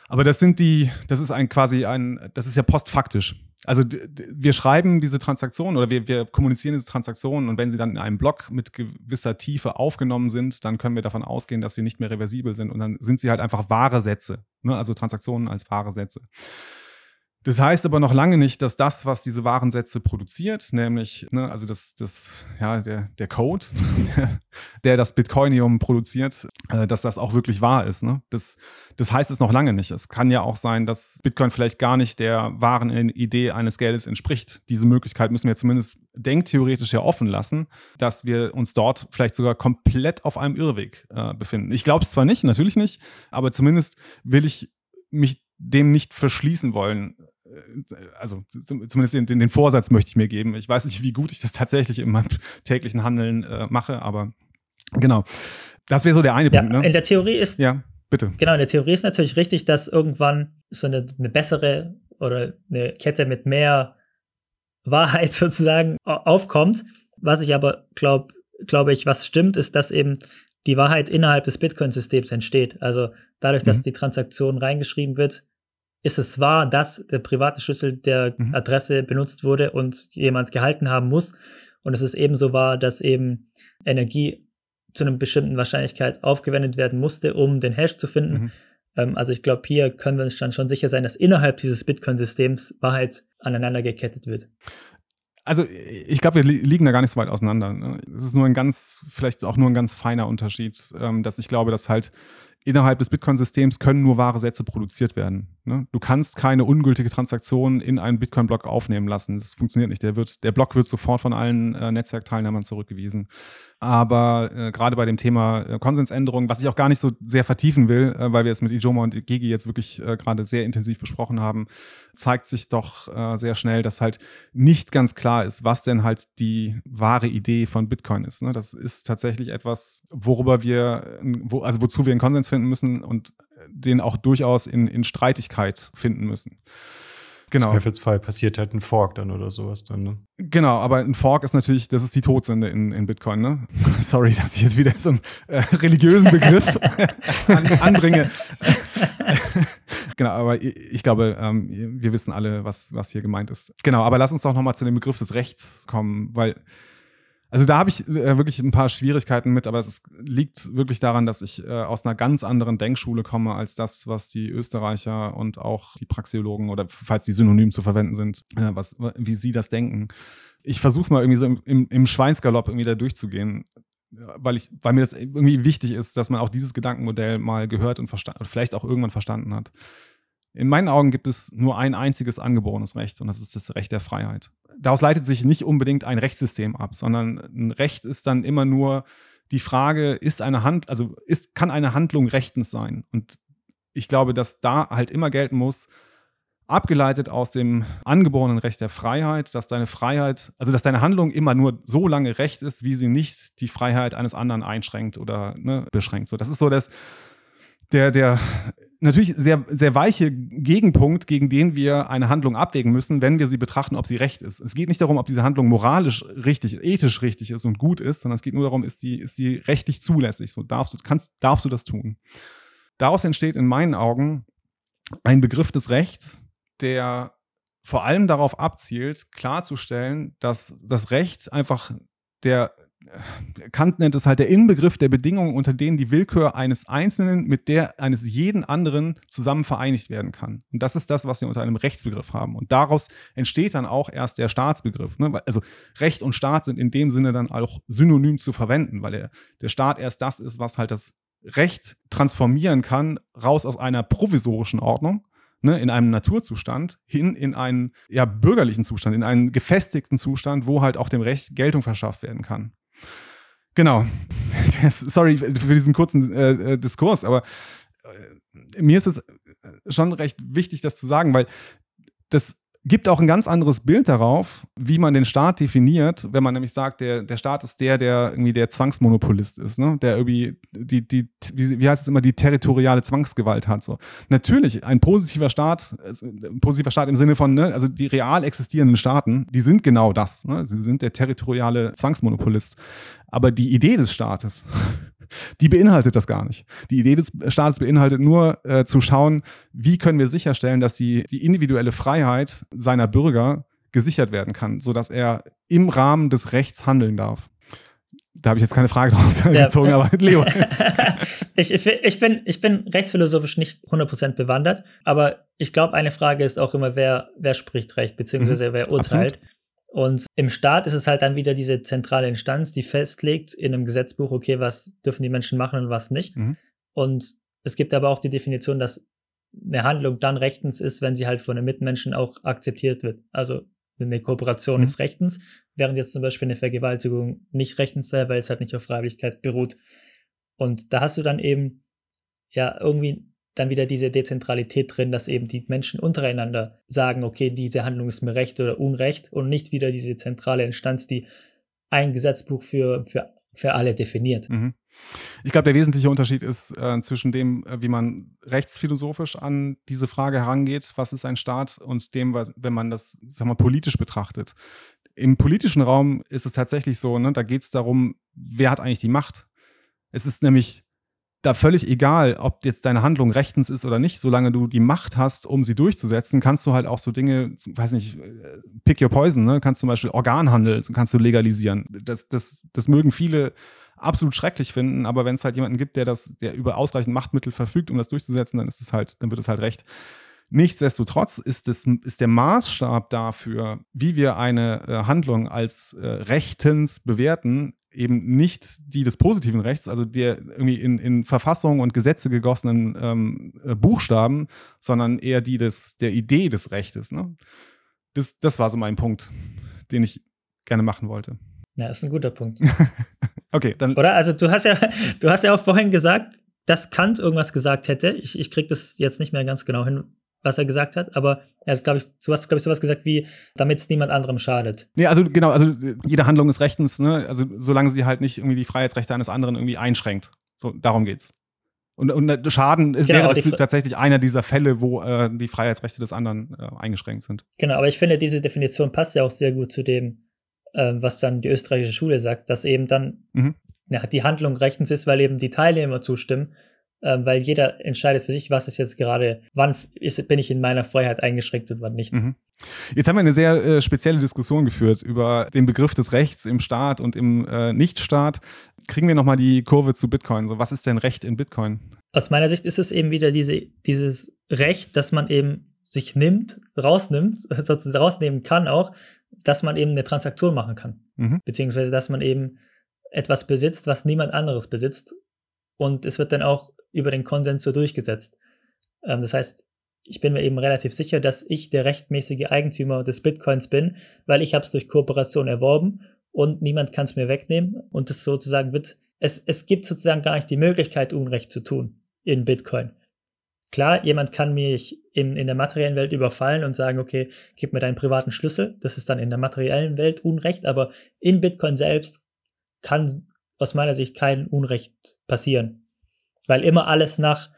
Aber das sind die, das ist ein quasi ein, das ist ja postfaktisch. Also wir schreiben diese Transaktionen oder wir, wir kommunizieren diese Transaktionen und wenn sie dann in einem Block mit gewisser Tiefe aufgenommen sind, dann können wir davon ausgehen, dass sie nicht mehr reversibel sind und dann sind sie halt einfach wahre Sätze, ne? also Transaktionen als wahre Sätze. Das heißt aber noch lange nicht, dass das, was diese Warensätze produziert, nämlich, ne, also das, das, ja, der, der Code, der, das Bitcoinium produziert, äh, dass das auch wirklich wahr ist. Ne? Das, das heißt es noch lange nicht. Es kann ja auch sein, dass Bitcoin vielleicht gar nicht der wahren Idee eines Geldes entspricht. Diese Möglichkeit müssen wir zumindest denktheoretisch ja offen lassen, dass wir uns dort vielleicht sogar komplett auf einem Irrweg äh, befinden. Ich glaube es zwar nicht, natürlich nicht, aber zumindest will ich mich dem nicht verschließen wollen, also zumindest den, den, Vorsatz möchte ich mir geben. Ich weiß nicht, wie gut ich das tatsächlich in meinem täglichen Handeln äh, mache, aber genau. Das wäre so der eine ja, Punkt. Ne? In der Theorie ist. Ja, bitte. Genau, in der Theorie ist natürlich richtig, dass irgendwann so eine, eine bessere oder eine Kette mit mehr Wahrheit sozusagen aufkommt. Was ich aber glaube, glaube ich, was stimmt, ist, dass eben die Wahrheit innerhalb des Bitcoin-Systems entsteht. Also dadurch, dass mhm. die Transaktion reingeschrieben wird, ist es wahr, dass der private Schlüssel der mhm. Adresse benutzt wurde und jemand gehalten haben muss. Und es ist ebenso wahr, dass eben Energie zu einer bestimmten Wahrscheinlichkeit aufgewendet werden musste, um den Hash zu finden. Mhm. Ähm, also ich glaube, hier können wir uns dann schon sicher sein, dass innerhalb dieses Bitcoin-Systems Wahrheit aneinander gekettet wird. Also ich glaube, wir liegen da gar nicht so weit auseinander. Ne? Es ist nur ein ganz, vielleicht auch nur ein ganz feiner Unterschied, ähm, dass ich glaube, dass halt innerhalb des Bitcoin-Systems können nur wahre Sätze produziert werden. Ne? Du kannst keine ungültige Transaktion in einen Bitcoin-Block aufnehmen lassen. Das funktioniert nicht. Der, wird, der Block wird sofort von allen äh, Netzwerkteilnehmern zurückgewiesen. Aber äh, gerade bei dem Thema äh, Konsensänderung, was ich auch gar nicht so sehr vertiefen will, äh, weil wir es mit Ijoma und Gigi jetzt wirklich äh, gerade sehr intensiv besprochen haben, zeigt sich doch äh, sehr schnell, dass halt nicht ganz klar ist, was denn halt die wahre Idee von Bitcoin ist. Ne? Das ist tatsächlich etwas, worüber wir, wo, also wozu wir einen Konsens finden müssen und den auch durchaus in, in Streitigkeit finden müssen. Genau. Im Zweifelsfall passiert halt ein Fork dann oder sowas dann, ne? Genau, aber ein Fork ist natürlich, das ist die Todsünde in, in Bitcoin, ne? Sorry, dass ich jetzt wieder so einen äh, religiösen Begriff an, anbringe. genau, aber ich, ich glaube, ähm, wir wissen alle, was, was hier gemeint ist. Genau, aber lass uns doch nochmal zu dem Begriff des Rechts kommen, weil also da habe ich äh, wirklich ein paar Schwierigkeiten mit, aber es liegt wirklich daran, dass ich äh, aus einer ganz anderen Denkschule komme als das, was die Österreicher und auch die Praxeologen oder falls die synonym zu verwenden sind, äh, was, wie sie das denken. Ich versuche es mal irgendwie so im, im Schweinsgalopp irgendwie da durchzugehen weil ich, weil mir das irgendwie wichtig ist, dass man auch dieses Gedankenmodell mal gehört und verstanden, vielleicht auch irgendwann verstanden hat. In meinen Augen gibt es nur ein einziges angeborenes Recht und das ist das Recht der Freiheit daraus leitet sich nicht unbedingt ein Rechtssystem ab, sondern ein Recht ist dann immer nur die Frage, ist eine Hand, also ist, kann eine Handlung rechtens sein? Und ich glaube, dass da halt immer gelten muss, abgeleitet aus dem angeborenen Recht der Freiheit, dass deine Freiheit, also dass deine Handlung immer nur so lange recht ist, wie sie nicht die Freiheit eines anderen einschränkt oder ne, beschränkt. So, das ist so das, der, der natürlich sehr, sehr weiche Gegenpunkt, gegen den wir eine Handlung abwägen müssen, wenn wir sie betrachten, ob sie recht ist. Es geht nicht darum, ob diese Handlung moralisch richtig, ethisch richtig ist und gut ist, sondern es geht nur darum, ist sie, ist sie rechtlich zulässig. So darfst du, kannst, darfst du das tun. Daraus entsteht in meinen Augen ein Begriff des Rechts, der vor allem darauf abzielt, klarzustellen, dass das Recht einfach der Kant nennt es halt der Inbegriff der Bedingungen, unter denen die Willkür eines Einzelnen mit der eines jeden anderen zusammen vereinigt werden kann. Und das ist das, was wir unter einem Rechtsbegriff haben. Und daraus entsteht dann auch erst der Staatsbegriff. Ne? Also Recht und Staat sind in dem Sinne dann auch synonym zu verwenden, weil der, der Staat erst das ist, was halt das Recht transformieren kann, raus aus einer provisorischen Ordnung ne, in einem Naturzustand hin in einen ja, bürgerlichen Zustand, in einen gefestigten Zustand, wo halt auch dem Recht Geltung verschafft werden kann. Genau. Sorry für diesen kurzen äh, äh, Diskurs, aber äh, mir ist es schon recht wichtig, das zu sagen, weil das gibt auch ein ganz anderes Bild darauf, wie man den Staat definiert, wenn man nämlich sagt, der, der Staat ist der, der irgendwie der Zwangsmonopolist ist, ne? der irgendwie die, die, wie, wie heißt es immer, die territoriale Zwangsgewalt hat. So. Natürlich, ein positiver Staat, ein positiver Staat im Sinne von, ne, also die real existierenden Staaten, die sind genau das. Ne? Sie sind der territoriale Zwangsmonopolist. Aber die Idee des Staates, die beinhaltet das gar nicht. Die Idee des Staates beinhaltet nur äh, zu schauen, wie können wir sicherstellen, dass die, die individuelle Freiheit seiner Bürger gesichert werden kann, sodass er im Rahmen des Rechts handeln darf. Da habe ich jetzt keine Frage draus ja. gezogen, aber Leo. ich, ich, bin, ich bin rechtsphilosophisch nicht 100% bewandert, aber ich glaube, eine Frage ist auch immer, wer, wer spricht Recht, beziehungsweise mhm. wer urteilt. Absolut. Und im Staat ist es halt dann wieder diese zentrale Instanz, die festlegt in einem Gesetzbuch, okay, was dürfen die Menschen machen und was nicht. Mhm. Und es gibt aber auch die Definition, dass eine Handlung dann rechtens ist, wenn sie halt von den Mitmenschen auch akzeptiert wird. Also eine Kooperation mhm. ist rechtens, während jetzt zum Beispiel eine Vergewaltigung nicht rechtens sei, weil es halt nicht auf Freiwilligkeit beruht. Und da hast du dann eben ja irgendwie dann wieder diese Dezentralität drin, dass eben die Menschen untereinander sagen, okay, diese Handlung ist mir recht oder unrecht und nicht wieder diese zentrale Instanz, die ein Gesetzbuch für, für, für alle definiert. Mhm. Ich glaube, der wesentliche Unterschied ist äh, zwischen dem, äh, wie man rechtsphilosophisch an diese Frage herangeht, was ist ein Staat, und dem, wenn man das sag mal, politisch betrachtet. Im politischen Raum ist es tatsächlich so, ne, da geht es darum, wer hat eigentlich die Macht. Es ist nämlich da völlig egal, ob jetzt deine Handlung rechtens ist oder nicht, solange du die Macht hast, um sie durchzusetzen, kannst du halt auch so Dinge, weiß nicht, äh, pick your poison, ne? kannst zum Beispiel Organhandel, kannst du legalisieren. Das, das, das mögen viele absolut schrecklich finden, aber wenn es halt jemanden gibt, der das, der über ausreichend Machtmittel verfügt, um das durchzusetzen, dann ist es halt, dann wird es halt recht. Nichtsdestotrotz ist, es, ist der Maßstab dafür, wie wir eine äh, Handlung als äh, rechtens bewerten, eben nicht die des positiven Rechts, also der irgendwie in, in Verfassung und Gesetze gegossenen ähm, äh, Buchstaben, sondern eher die des, der Idee des Rechtes. Ne? Das, das war so mein Punkt, den ich gerne machen wollte. Ja, ist ein guter Punkt. okay, dann. Oder? Also du hast ja, du hast ja auch vorhin gesagt, dass Kant irgendwas gesagt hätte. Ich, ich krieg das jetzt nicht mehr ganz genau hin, was er gesagt hat, aber er hat, glaube ich, du hast, glaube ich, sowas gesagt wie, damit es niemand anderem schadet. Nee, also genau, also jede Handlung ist rechtens, ne? Also solange sie halt nicht irgendwie die Freiheitsrechte eines anderen irgendwie einschränkt. So, darum geht's. Und, und Schaden ist, genau, wäre tatsächlich einer dieser Fälle, wo äh, die Freiheitsrechte des anderen äh, eingeschränkt sind. Genau, aber ich finde, diese Definition passt ja auch sehr gut zu dem, äh, was dann die österreichische Schule sagt, dass eben dann mhm. ja, die Handlung rechtens ist, weil eben die Teilnehmer zustimmen weil jeder entscheidet für sich, was ist jetzt gerade, wann ist, bin ich in meiner Freiheit eingeschränkt und wann nicht. Mhm. Jetzt haben wir eine sehr äh, spezielle Diskussion geführt über den Begriff des Rechts im Staat und im äh, Nichtstaat. Kriegen wir nochmal die Kurve zu Bitcoin. So, was ist denn Recht in Bitcoin? Aus meiner Sicht ist es eben wieder diese, dieses Recht, dass man eben sich nimmt, rausnimmt, sozusagen rausnehmen kann auch, dass man eben eine Transaktion machen kann. Mhm. Beziehungsweise, dass man eben etwas besitzt, was niemand anderes besitzt. Und es wird dann auch über den Konsens so durchgesetzt. Ähm, das heißt, ich bin mir eben relativ sicher, dass ich der rechtmäßige Eigentümer des Bitcoins bin, weil ich habe es durch Kooperation erworben und niemand kann es mir wegnehmen. Und es sozusagen wird, es, es gibt sozusagen gar nicht die Möglichkeit, Unrecht zu tun in Bitcoin. Klar, jemand kann mich in, in der materiellen Welt überfallen und sagen, okay, gib mir deinen privaten Schlüssel. Das ist dann in der materiellen Welt Unrecht, aber in Bitcoin selbst kann aus meiner Sicht kein Unrecht passieren weil immer alles nach,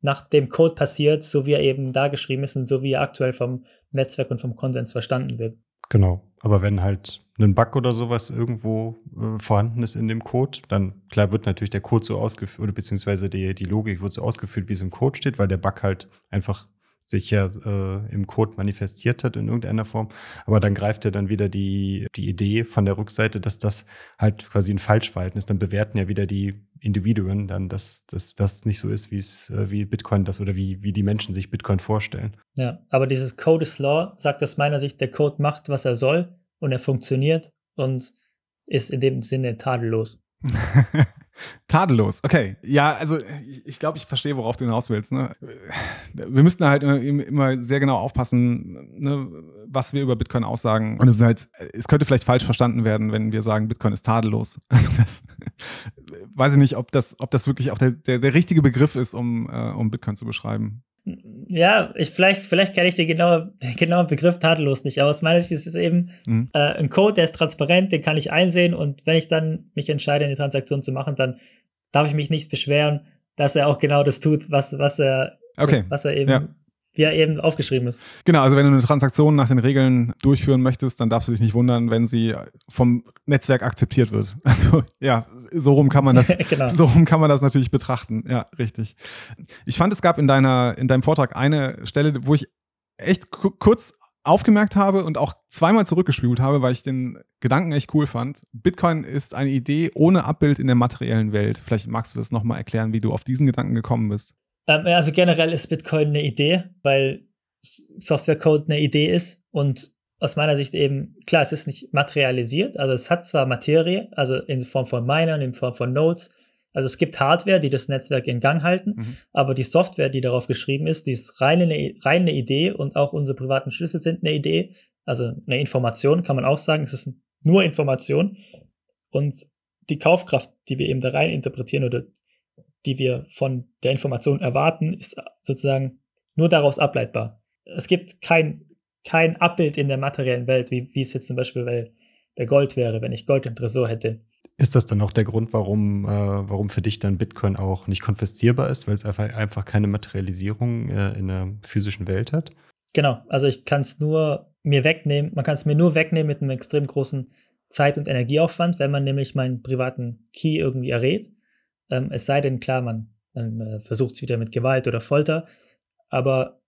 nach dem Code passiert, so wie er eben da geschrieben ist und so wie er aktuell vom Netzwerk und vom Konsens verstanden wird. Genau, aber wenn halt ein Bug oder sowas irgendwo äh, vorhanden ist in dem Code, dann klar wird natürlich der Code so ausgeführt, oder beziehungsweise die, die Logik wird so ausgeführt, wie es im Code steht, weil der Bug halt einfach sich ja äh, im Code manifestiert hat in irgendeiner Form. Aber dann greift ja dann wieder die, die Idee von der Rückseite, dass das halt quasi ein Falschverhalten ist. Dann bewerten ja wieder die Individuen dann, dass, dass das nicht so ist, wie es, äh, wie Bitcoin das oder wie, wie die Menschen sich Bitcoin vorstellen. Ja, aber dieses Code is Law sagt aus meiner Sicht, der Code macht, was er soll und er funktioniert und ist in dem Sinne tadellos. Tadellos, okay. Ja, also ich, ich glaube, ich verstehe, worauf du hinaus willst. Ne? Wir müssten halt immer, immer sehr genau aufpassen, ne, was wir über Bitcoin aussagen. Und es halt, es könnte vielleicht falsch verstanden werden, wenn wir sagen, Bitcoin ist tadellos. Also das weiß ich nicht, ob das, ob das wirklich auch der, der, der richtige Begriff ist, um, äh, um Bitcoin zu beschreiben. Ja, ich, vielleicht, vielleicht kenne ich den genauen, den genauen Begriff tadellos nicht, aber aus meiner Sicht ist es eben mhm. äh, ein Code, der ist transparent, den kann ich einsehen und wenn ich dann mich entscheide, eine Transaktion zu machen, dann darf ich mich nicht beschweren, dass er auch genau das tut, was, was er, okay. was er eben ja. Wie er eben aufgeschrieben ist. Genau, also wenn du eine Transaktion nach den Regeln durchführen möchtest, dann darfst du dich nicht wundern, wenn sie vom Netzwerk akzeptiert wird. Also ja, so rum kann man das, genau. so rum kann man das natürlich betrachten. Ja, richtig. Ich fand, es gab in deiner, in deinem Vortrag eine Stelle, wo ich echt kurz aufgemerkt habe und auch zweimal zurückgespült habe, weil ich den Gedanken echt cool fand. Bitcoin ist eine Idee ohne Abbild in der materiellen Welt. Vielleicht magst du das nochmal erklären, wie du auf diesen Gedanken gekommen bist. Ähm, also generell ist Bitcoin eine Idee, weil Softwarecode eine Idee ist und aus meiner Sicht eben, klar, es ist nicht materialisiert, also es hat zwar Materie, also in Form von Minern, in Form von Nodes, also es gibt Hardware, die das Netzwerk in Gang halten, mhm. aber die Software, die darauf geschrieben ist, die ist rein eine, rein eine Idee und auch unsere privaten Schlüssel sind eine Idee, also eine Information, kann man auch sagen, es ist nur Information und die Kaufkraft, die wir eben da rein interpretieren oder die wir von der Information erwarten, ist sozusagen nur daraus ableitbar. Es gibt kein, kein Abbild in der materiellen Welt, wie, wie es jetzt zum Beispiel bei, bei Gold wäre, wenn ich Gold im Tresor hätte. Ist das dann auch der Grund, warum, äh, warum für dich dann Bitcoin auch nicht konfiszierbar ist, weil es einfach, einfach keine Materialisierung äh, in der physischen Welt hat? Genau, also ich kann es nur mir wegnehmen, man kann es mir nur wegnehmen mit einem extrem großen Zeit- und Energieaufwand, wenn man nämlich meinen privaten Key irgendwie errät. Ähm, es sei denn, klar, man, man äh, versucht es wieder mit Gewalt oder Folter. Aber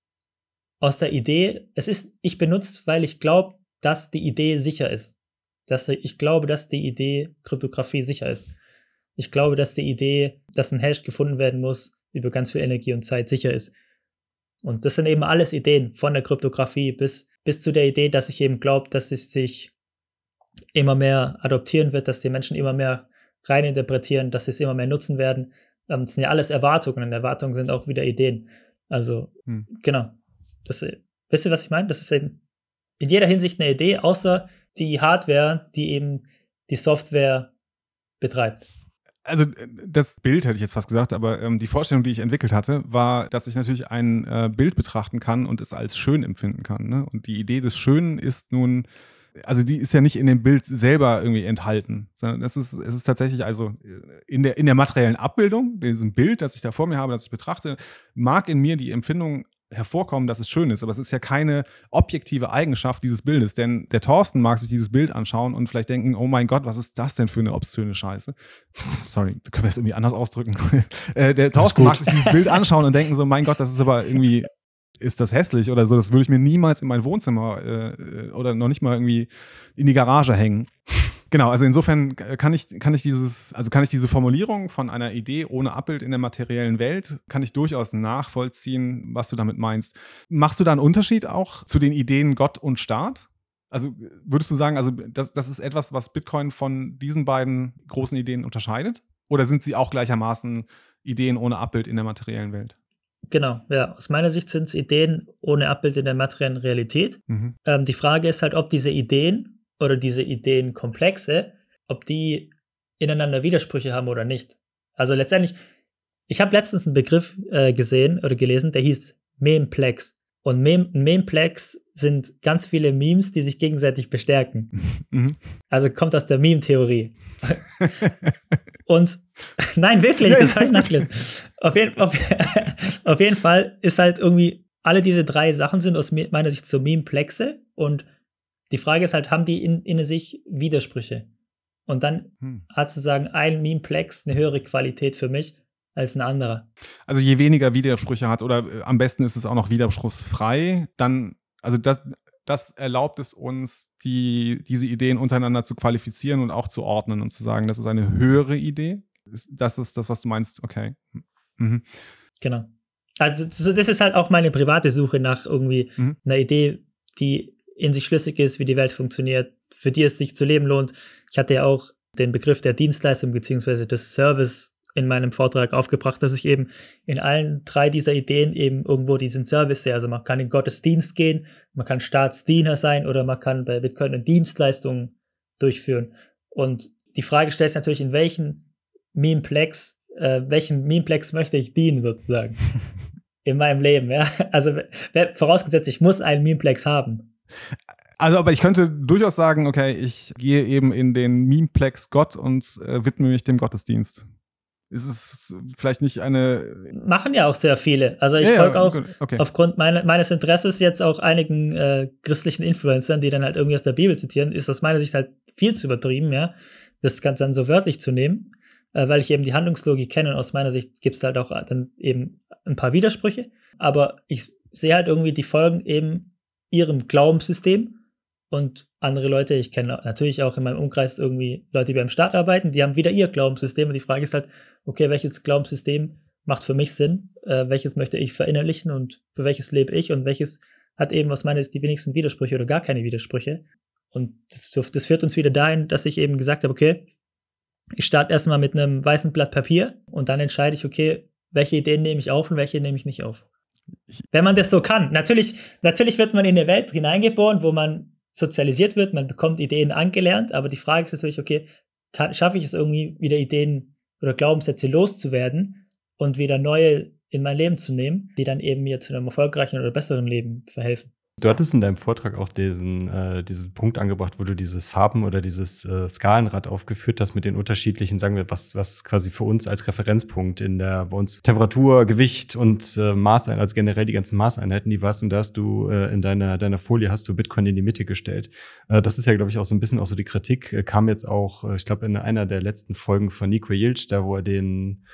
aus der Idee, es ist, ich benutzt, weil ich glaube, dass die Idee sicher ist. Dass ich glaube, dass die Idee Kryptographie sicher ist. Ich glaube, dass die Idee, dass ein Hash gefunden werden muss, über ganz viel Energie und Zeit sicher ist. Und das sind eben alles Ideen, von der Kryptographie bis, bis zu der Idee, dass ich eben glaube, dass es sich immer mehr adoptieren wird, dass die Menschen immer mehr reininterpretieren, dass sie es immer mehr nutzen werden. Ähm, das sind ja alles Erwartungen und Erwartungen sind auch wieder Ideen. Also, hm. genau. Das, wisst ihr, was ich meine? Das ist eben in jeder Hinsicht eine Idee, außer die Hardware, die eben die Software betreibt. Also das Bild hätte ich jetzt fast gesagt, aber ähm, die Vorstellung, die ich entwickelt hatte, war, dass ich natürlich ein äh, Bild betrachten kann und es als schön empfinden kann. Ne? Und die Idee des Schönen ist nun also die ist ja nicht in dem Bild selber irgendwie enthalten, sondern es ist, es ist tatsächlich also in der, in der materiellen Abbildung, diesem Bild, das ich da vor mir habe, das ich betrachte, mag in mir die Empfindung hervorkommen, dass es schön ist, aber es ist ja keine objektive Eigenschaft dieses Bildes, denn der Thorsten mag sich dieses Bild anschauen und vielleicht denken, oh mein Gott, was ist das denn für eine obszöne Scheiße? Sorry, können wir es irgendwie anders ausdrücken? Äh, der Thorsten mag sich dieses Bild anschauen und denken so, mein Gott, das ist aber irgendwie ist das hässlich oder so. Das würde ich mir niemals in mein Wohnzimmer äh, oder noch nicht mal irgendwie in die Garage hängen. Genau, also insofern kann ich, kann ich dieses, also kann ich diese Formulierung von einer Idee ohne Abbild in der materiellen Welt, kann ich durchaus nachvollziehen, was du damit meinst. Machst du da einen Unterschied auch zu den Ideen Gott und Staat? Also würdest du sagen, also das, das ist etwas, was Bitcoin von diesen beiden großen Ideen unterscheidet? Oder sind sie auch gleichermaßen Ideen ohne Abbild in der materiellen Welt? Genau, ja. Aus meiner Sicht sind es Ideen ohne Abbild in der materiellen Realität. Mhm. Ähm, die Frage ist halt, ob diese Ideen oder diese Ideenkomplexe, ob die ineinander Widersprüche haben oder nicht. Also letztendlich, ich habe letztens einen Begriff äh, gesehen oder gelesen, der hieß Memeplex. Und Mem Memeplex sind ganz viele Memes, die sich gegenseitig bestärken. Mhm. Also kommt aus der Meme-Theorie. Und nein, wirklich, das heißt nachlesen. Auf, jeden, auf, auf jeden Fall ist halt irgendwie, alle diese drei Sachen sind aus meiner Sicht so Memeplexe. Und die Frage ist halt, haben die in, in sich Widersprüche? Und dann hm. hat sozusagen ein Memeplex eine höhere Qualität für mich als ein anderer. Also je weniger Widersprüche hat oder äh, am besten ist es auch noch widerspruchsfrei, dann, also das, das erlaubt es uns, die, diese Ideen untereinander zu qualifizieren und auch zu ordnen und zu sagen, das ist eine höhere Idee. Das ist das, was du meinst, okay. Mhm. Genau. Also das ist halt auch meine private Suche nach irgendwie mhm. einer Idee, die in sich schlüssig ist, wie die Welt funktioniert, für die es sich zu leben lohnt. Ich hatte ja auch den Begriff der Dienstleistung beziehungsweise des Service in meinem Vortrag aufgebracht, dass ich eben in allen drei dieser Ideen eben irgendwo diesen Service sehe. Also man kann in Gottesdienst gehen, man kann Staatsdiener sein oder man kann bei Bitcoin eine Dienstleistung durchführen. Und die Frage stellt sich natürlich, in welchen Memeplex, äh, welchen Memeplex möchte ich dienen sozusagen in meinem Leben. Ja? Also vorausgesetzt, ich muss einen Memeplex haben. Also, aber ich könnte durchaus sagen, okay, ich gehe eben in den Memeplex Gott und äh, widme mich dem Gottesdienst. Ist es vielleicht nicht eine. Machen ja auch sehr viele. Also ich Ja, ja, folge auch okay. aufgrund meine, meines Interesses jetzt auch einigen äh, christlichen Influencern, die dann halt irgendwie aus der Bibel zitieren, ist aus meiner Sicht halt viel zu übertrieben, ja. Das Ganze dann so wörtlich zu nehmen, äh, weil ich eben die Handlungslogik kenne und aus meiner Sicht gibt es halt auch dann eben ein paar Widersprüche. Aber ich sehe halt irgendwie, die folgen eben ihrem Glaubenssystem und andere Leute, ich kenne natürlich auch in meinem Umkreis irgendwie Leute, die beim Staat arbeiten, die haben wieder ihr Glaubenssystem und die Frage ist halt, okay, welches Glaubenssystem macht für mich Sinn, äh, welches möchte ich verinnerlichen und für welches lebe ich und welches hat eben aus meiner Sicht die wenigsten Widersprüche oder gar keine Widersprüche. Und das, das führt uns wieder dahin, dass ich eben gesagt habe, okay, ich starte erstmal mit einem weißen Blatt Papier und dann entscheide ich, okay, welche Ideen nehme ich auf und welche nehme ich nicht auf. Wenn man das so kann. Natürlich, natürlich wird man in eine Welt hineingeboren, wo man sozialisiert wird, man bekommt Ideen angelernt, aber die Frage ist natürlich, okay, schaffe ich es irgendwie wieder Ideen oder Glaubenssätze loszuwerden und wieder neue in mein Leben zu nehmen, die dann eben mir zu einem erfolgreichen oder besseren Leben verhelfen. Du hattest in deinem Vortrag auch diesen, äh, diesen Punkt angebracht, wo du dieses Farben- oder dieses äh, Skalenrad aufgeführt hast mit den unterschiedlichen, sagen wir, was, was quasi für uns als Referenzpunkt in der, bei uns Temperatur, Gewicht und äh, Maßeinheiten, also generell die ganzen Maßeinheiten, die warst und da hast du äh, in deiner, deiner Folie hast du Bitcoin in die Mitte gestellt. Äh, das ist ja, glaube ich, auch so ein bisschen auch so die Kritik, äh, kam jetzt auch, äh, ich glaube, in einer der letzten Folgen von Nico Yilch, da wo er den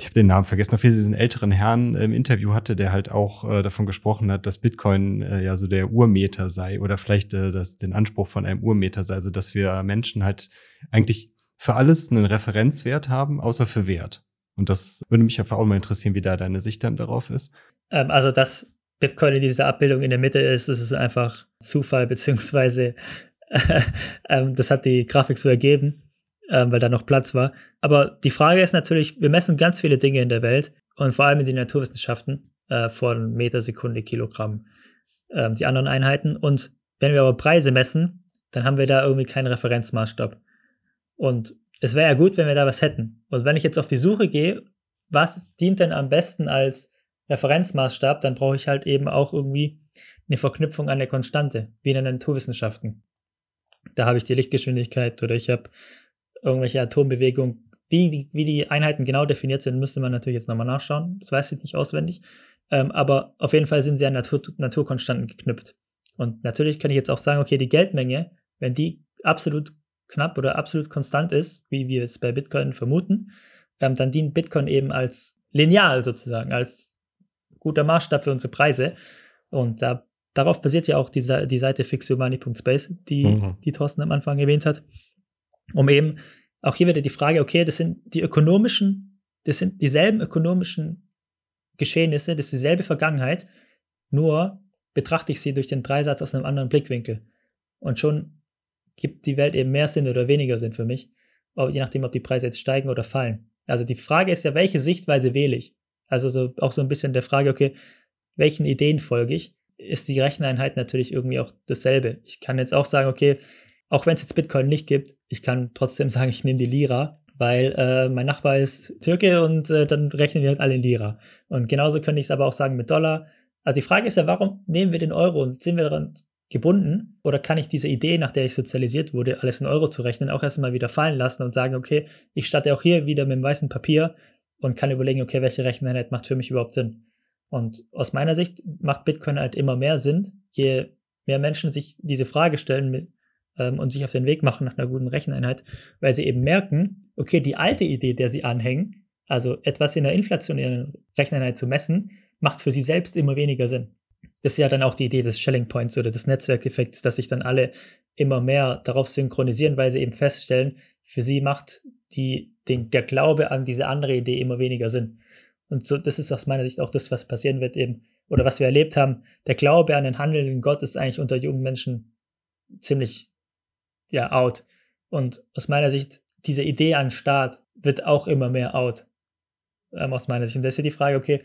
ich habe den Namen vergessen, auf jeden Fall diesen älteren Herrn im Interview hatte, der halt auch äh, davon gesprochen hat, dass Bitcoin äh, ja so der Urmeter sei oder vielleicht äh, das den Anspruch von einem Urmeter sei, also dass wir Menschen halt eigentlich für alles einen Referenzwert haben, außer für Wert. Und das würde mich einfach auch mal interessieren, wie da deine Sicht dann darauf ist. Ähm, also, dass Bitcoin in dieser Abbildung in der Mitte ist, das ist einfach Zufall, beziehungsweise ähm, das hat die Grafik so ergeben ähm, weil da noch Platz war. Aber die Frage ist natürlich, wir messen ganz viele Dinge in der Welt und vor allem in den Naturwissenschaften äh, von Meter, Sekunde, Kilogramm, äh, die anderen Einheiten. Und wenn wir aber Preise messen, dann haben wir da irgendwie keinen Referenzmaßstab. Und es wäre ja gut, wenn wir da was hätten. Und wenn ich jetzt auf die Suche gehe, was dient denn am besten als Referenzmaßstab, dann brauche ich halt eben auch irgendwie eine Verknüpfung an der Konstante, wie in den Naturwissenschaften. Da habe ich die Lichtgeschwindigkeit oder ich habe irgendwelche Atombewegungen. Wie die, wie die Einheiten genau definiert sind, müsste man natürlich jetzt nochmal nachschauen. Das weiß ich nicht auswendig. Ähm, aber auf jeden Fall sind sie an Natur, Naturkonstanten geknüpft. Und natürlich kann ich jetzt auch sagen, okay, die Geldmenge, wenn die absolut knapp oder absolut konstant ist, wie wir es bei Bitcoin vermuten, ähm, dann dient Bitcoin eben als Lineal sozusagen, als guter Maßstab für unsere Preise. Und da, darauf basiert ja auch die, die Seite fixyourmoney.space, die, mhm. die Thorsten am Anfang erwähnt hat um eben auch hier wieder die Frage, okay, das sind die ökonomischen, das sind dieselben ökonomischen Geschehnisse, das ist dieselbe Vergangenheit, nur betrachte ich sie durch den Dreisatz aus einem anderen Blickwinkel. Und schon gibt die Welt eben mehr Sinn oder weniger Sinn für mich, je nachdem, ob die Preise jetzt steigen oder fallen. Also die Frage ist ja, welche Sichtweise wähle ich? Also so, auch so ein bisschen der Frage, okay, welchen Ideen folge ich? Ist die Recheneinheit natürlich irgendwie auch dasselbe. Ich kann jetzt auch sagen, okay, auch wenn es jetzt Bitcoin nicht gibt, ich kann trotzdem sagen, ich nehme die Lira, weil äh, mein Nachbar ist Türke und äh, dann rechnen wir halt alle in Lira. Und genauso könnte ich es aber auch sagen mit Dollar. Also die Frage ist ja, warum nehmen wir den Euro und sind wir daran gebunden? Oder kann ich diese Idee, nach der ich sozialisiert wurde, alles in Euro zu rechnen, auch erstmal wieder fallen lassen und sagen, okay, ich starte auch hier wieder mit dem weißen Papier und kann überlegen, okay, welche Recheneinheit macht für mich überhaupt Sinn? Und aus meiner Sicht macht Bitcoin halt immer mehr Sinn, je mehr Menschen sich diese Frage stellen, ähm, und sich auf den Weg machen nach einer guten Recheneinheit, weil sie eben merken, okay, die alte Idee, der sie anhängen, also etwas in der inflationären Recheneinheit zu messen, macht für sie selbst immer weniger Sinn. Das ist ja dann auch die Idee des Shelling Points oder des Netzwerkeffekts, dass sich dann alle immer mehr darauf synchronisieren, weil sie eben feststellen, für sie macht die, den, der Glaube an diese andere Idee immer weniger Sinn. Und so, das ist aus meiner Sicht auch das, was passieren wird eben, oder was wir erlebt haben. Der Glaube an den handelnden Gott ist eigentlich unter jungen Menschen ziemlich ja out. Und aus meiner Sicht, diese Idee an Staat wird auch immer mehr out. Ähm, aus meiner Sicht. Und das ist ja die Frage, okay,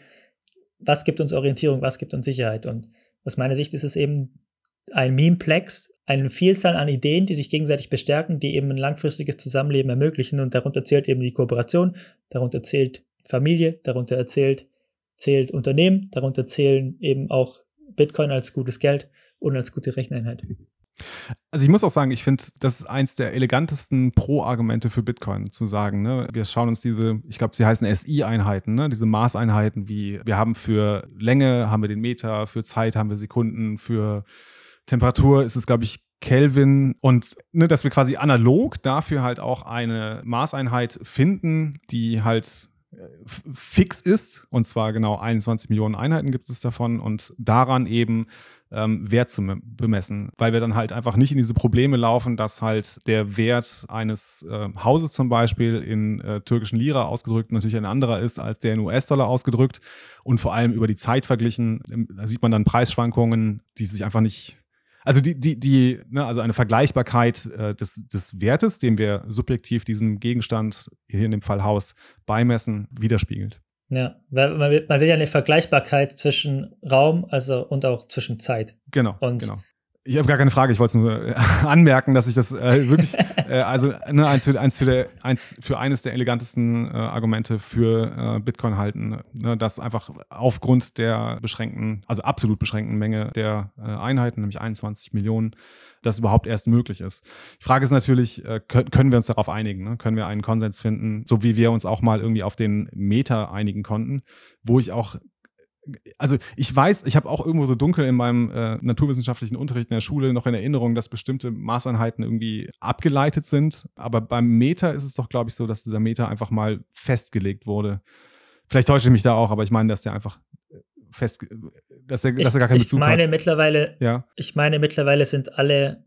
was gibt uns Orientierung, was gibt uns Sicherheit? Und aus meiner Sicht ist es eben ein Memeplex, eine Vielzahl an Ideen, die sich gegenseitig bestärken, die eben ein langfristiges Zusammenleben ermöglichen. Und darunter zählt eben die Kooperation, darunter zählt Familie, darunter erzählt, zählt Unternehmen, darunter zählen eben auch Bitcoin als gutes Geld und als gute Recheneinheit. Also ich muss auch sagen, ich finde, das ist eins der elegantesten Pro-Argumente für Bitcoin zu sagen. Ne? Wir schauen uns diese, ich glaube, sie heißen SI-Einheiten, ne? diese Maßeinheiten, wie wir haben für Länge haben wir den Meter, für Zeit haben wir Sekunden, für Temperatur ist es, glaube ich, Kelvin und ne, dass wir quasi analog dafür halt auch eine Maßeinheit finden, die halt fix ist, und zwar genau 21 Millionen Einheiten gibt es davon, und daran eben ähm, Wert zu bemessen, weil wir dann halt einfach nicht in diese Probleme laufen, dass halt der Wert eines äh, Hauses zum Beispiel in äh, türkischen Lira ausgedrückt natürlich ein anderer ist als der in US-Dollar ausgedrückt. Und vor allem über die Zeit verglichen, da sieht man dann Preisschwankungen, die sich einfach nicht also die, die, die, ne, also eine Vergleichbarkeit äh, des, des Wertes, den wir subjektiv diesem Gegenstand, hier in dem Fall Haus, beimessen, widerspiegelt. Ja, man will, man will ja eine Vergleichbarkeit zwischen Raum, also und auch zwischen Zeit. Genau. Und genau. Ich habe gar keine Frage, ich wollte nur äh, anmerken, dass ich das äh, wirklich, äh, also ne, eins, für, eins, für der, eins für eines der elegantesten äh, Argumente für äh, Bitcoin halten, ne, dass einfach aufgrund der beschränkten, also absolut beschränkten Menge der äh, Einheiten, nämlich 21 Millionen, das überhaupt erst möglich ist. Die Frage ist natürlich, können, können wir uns darauf einigen? Ne? Können wir einen Konsens finden, so wie wir uns auch mal irgendwie auf den Meter einigen konnten, wo ich auch also ich weiß, ich habe auch irgendwo so dunkel in meinem äh, naturwissenschaftlichen Unterricht in der Schule noch in Erinnerung, dass bestimmte Maßeinheiten irgendwie abgeleitet sind. Aber beim Meter ist es doch, glaube ich, so, dass dieser Meter einfach mal festgelegt wurde. Vielleicht täusche ich mich da auch, aber ich meine, dass der einfach äh, fest, dass er, dass er gar keinen Bezug ich meine hat. Mittlerweile, ja. Ich meine, mittlerweile sind alle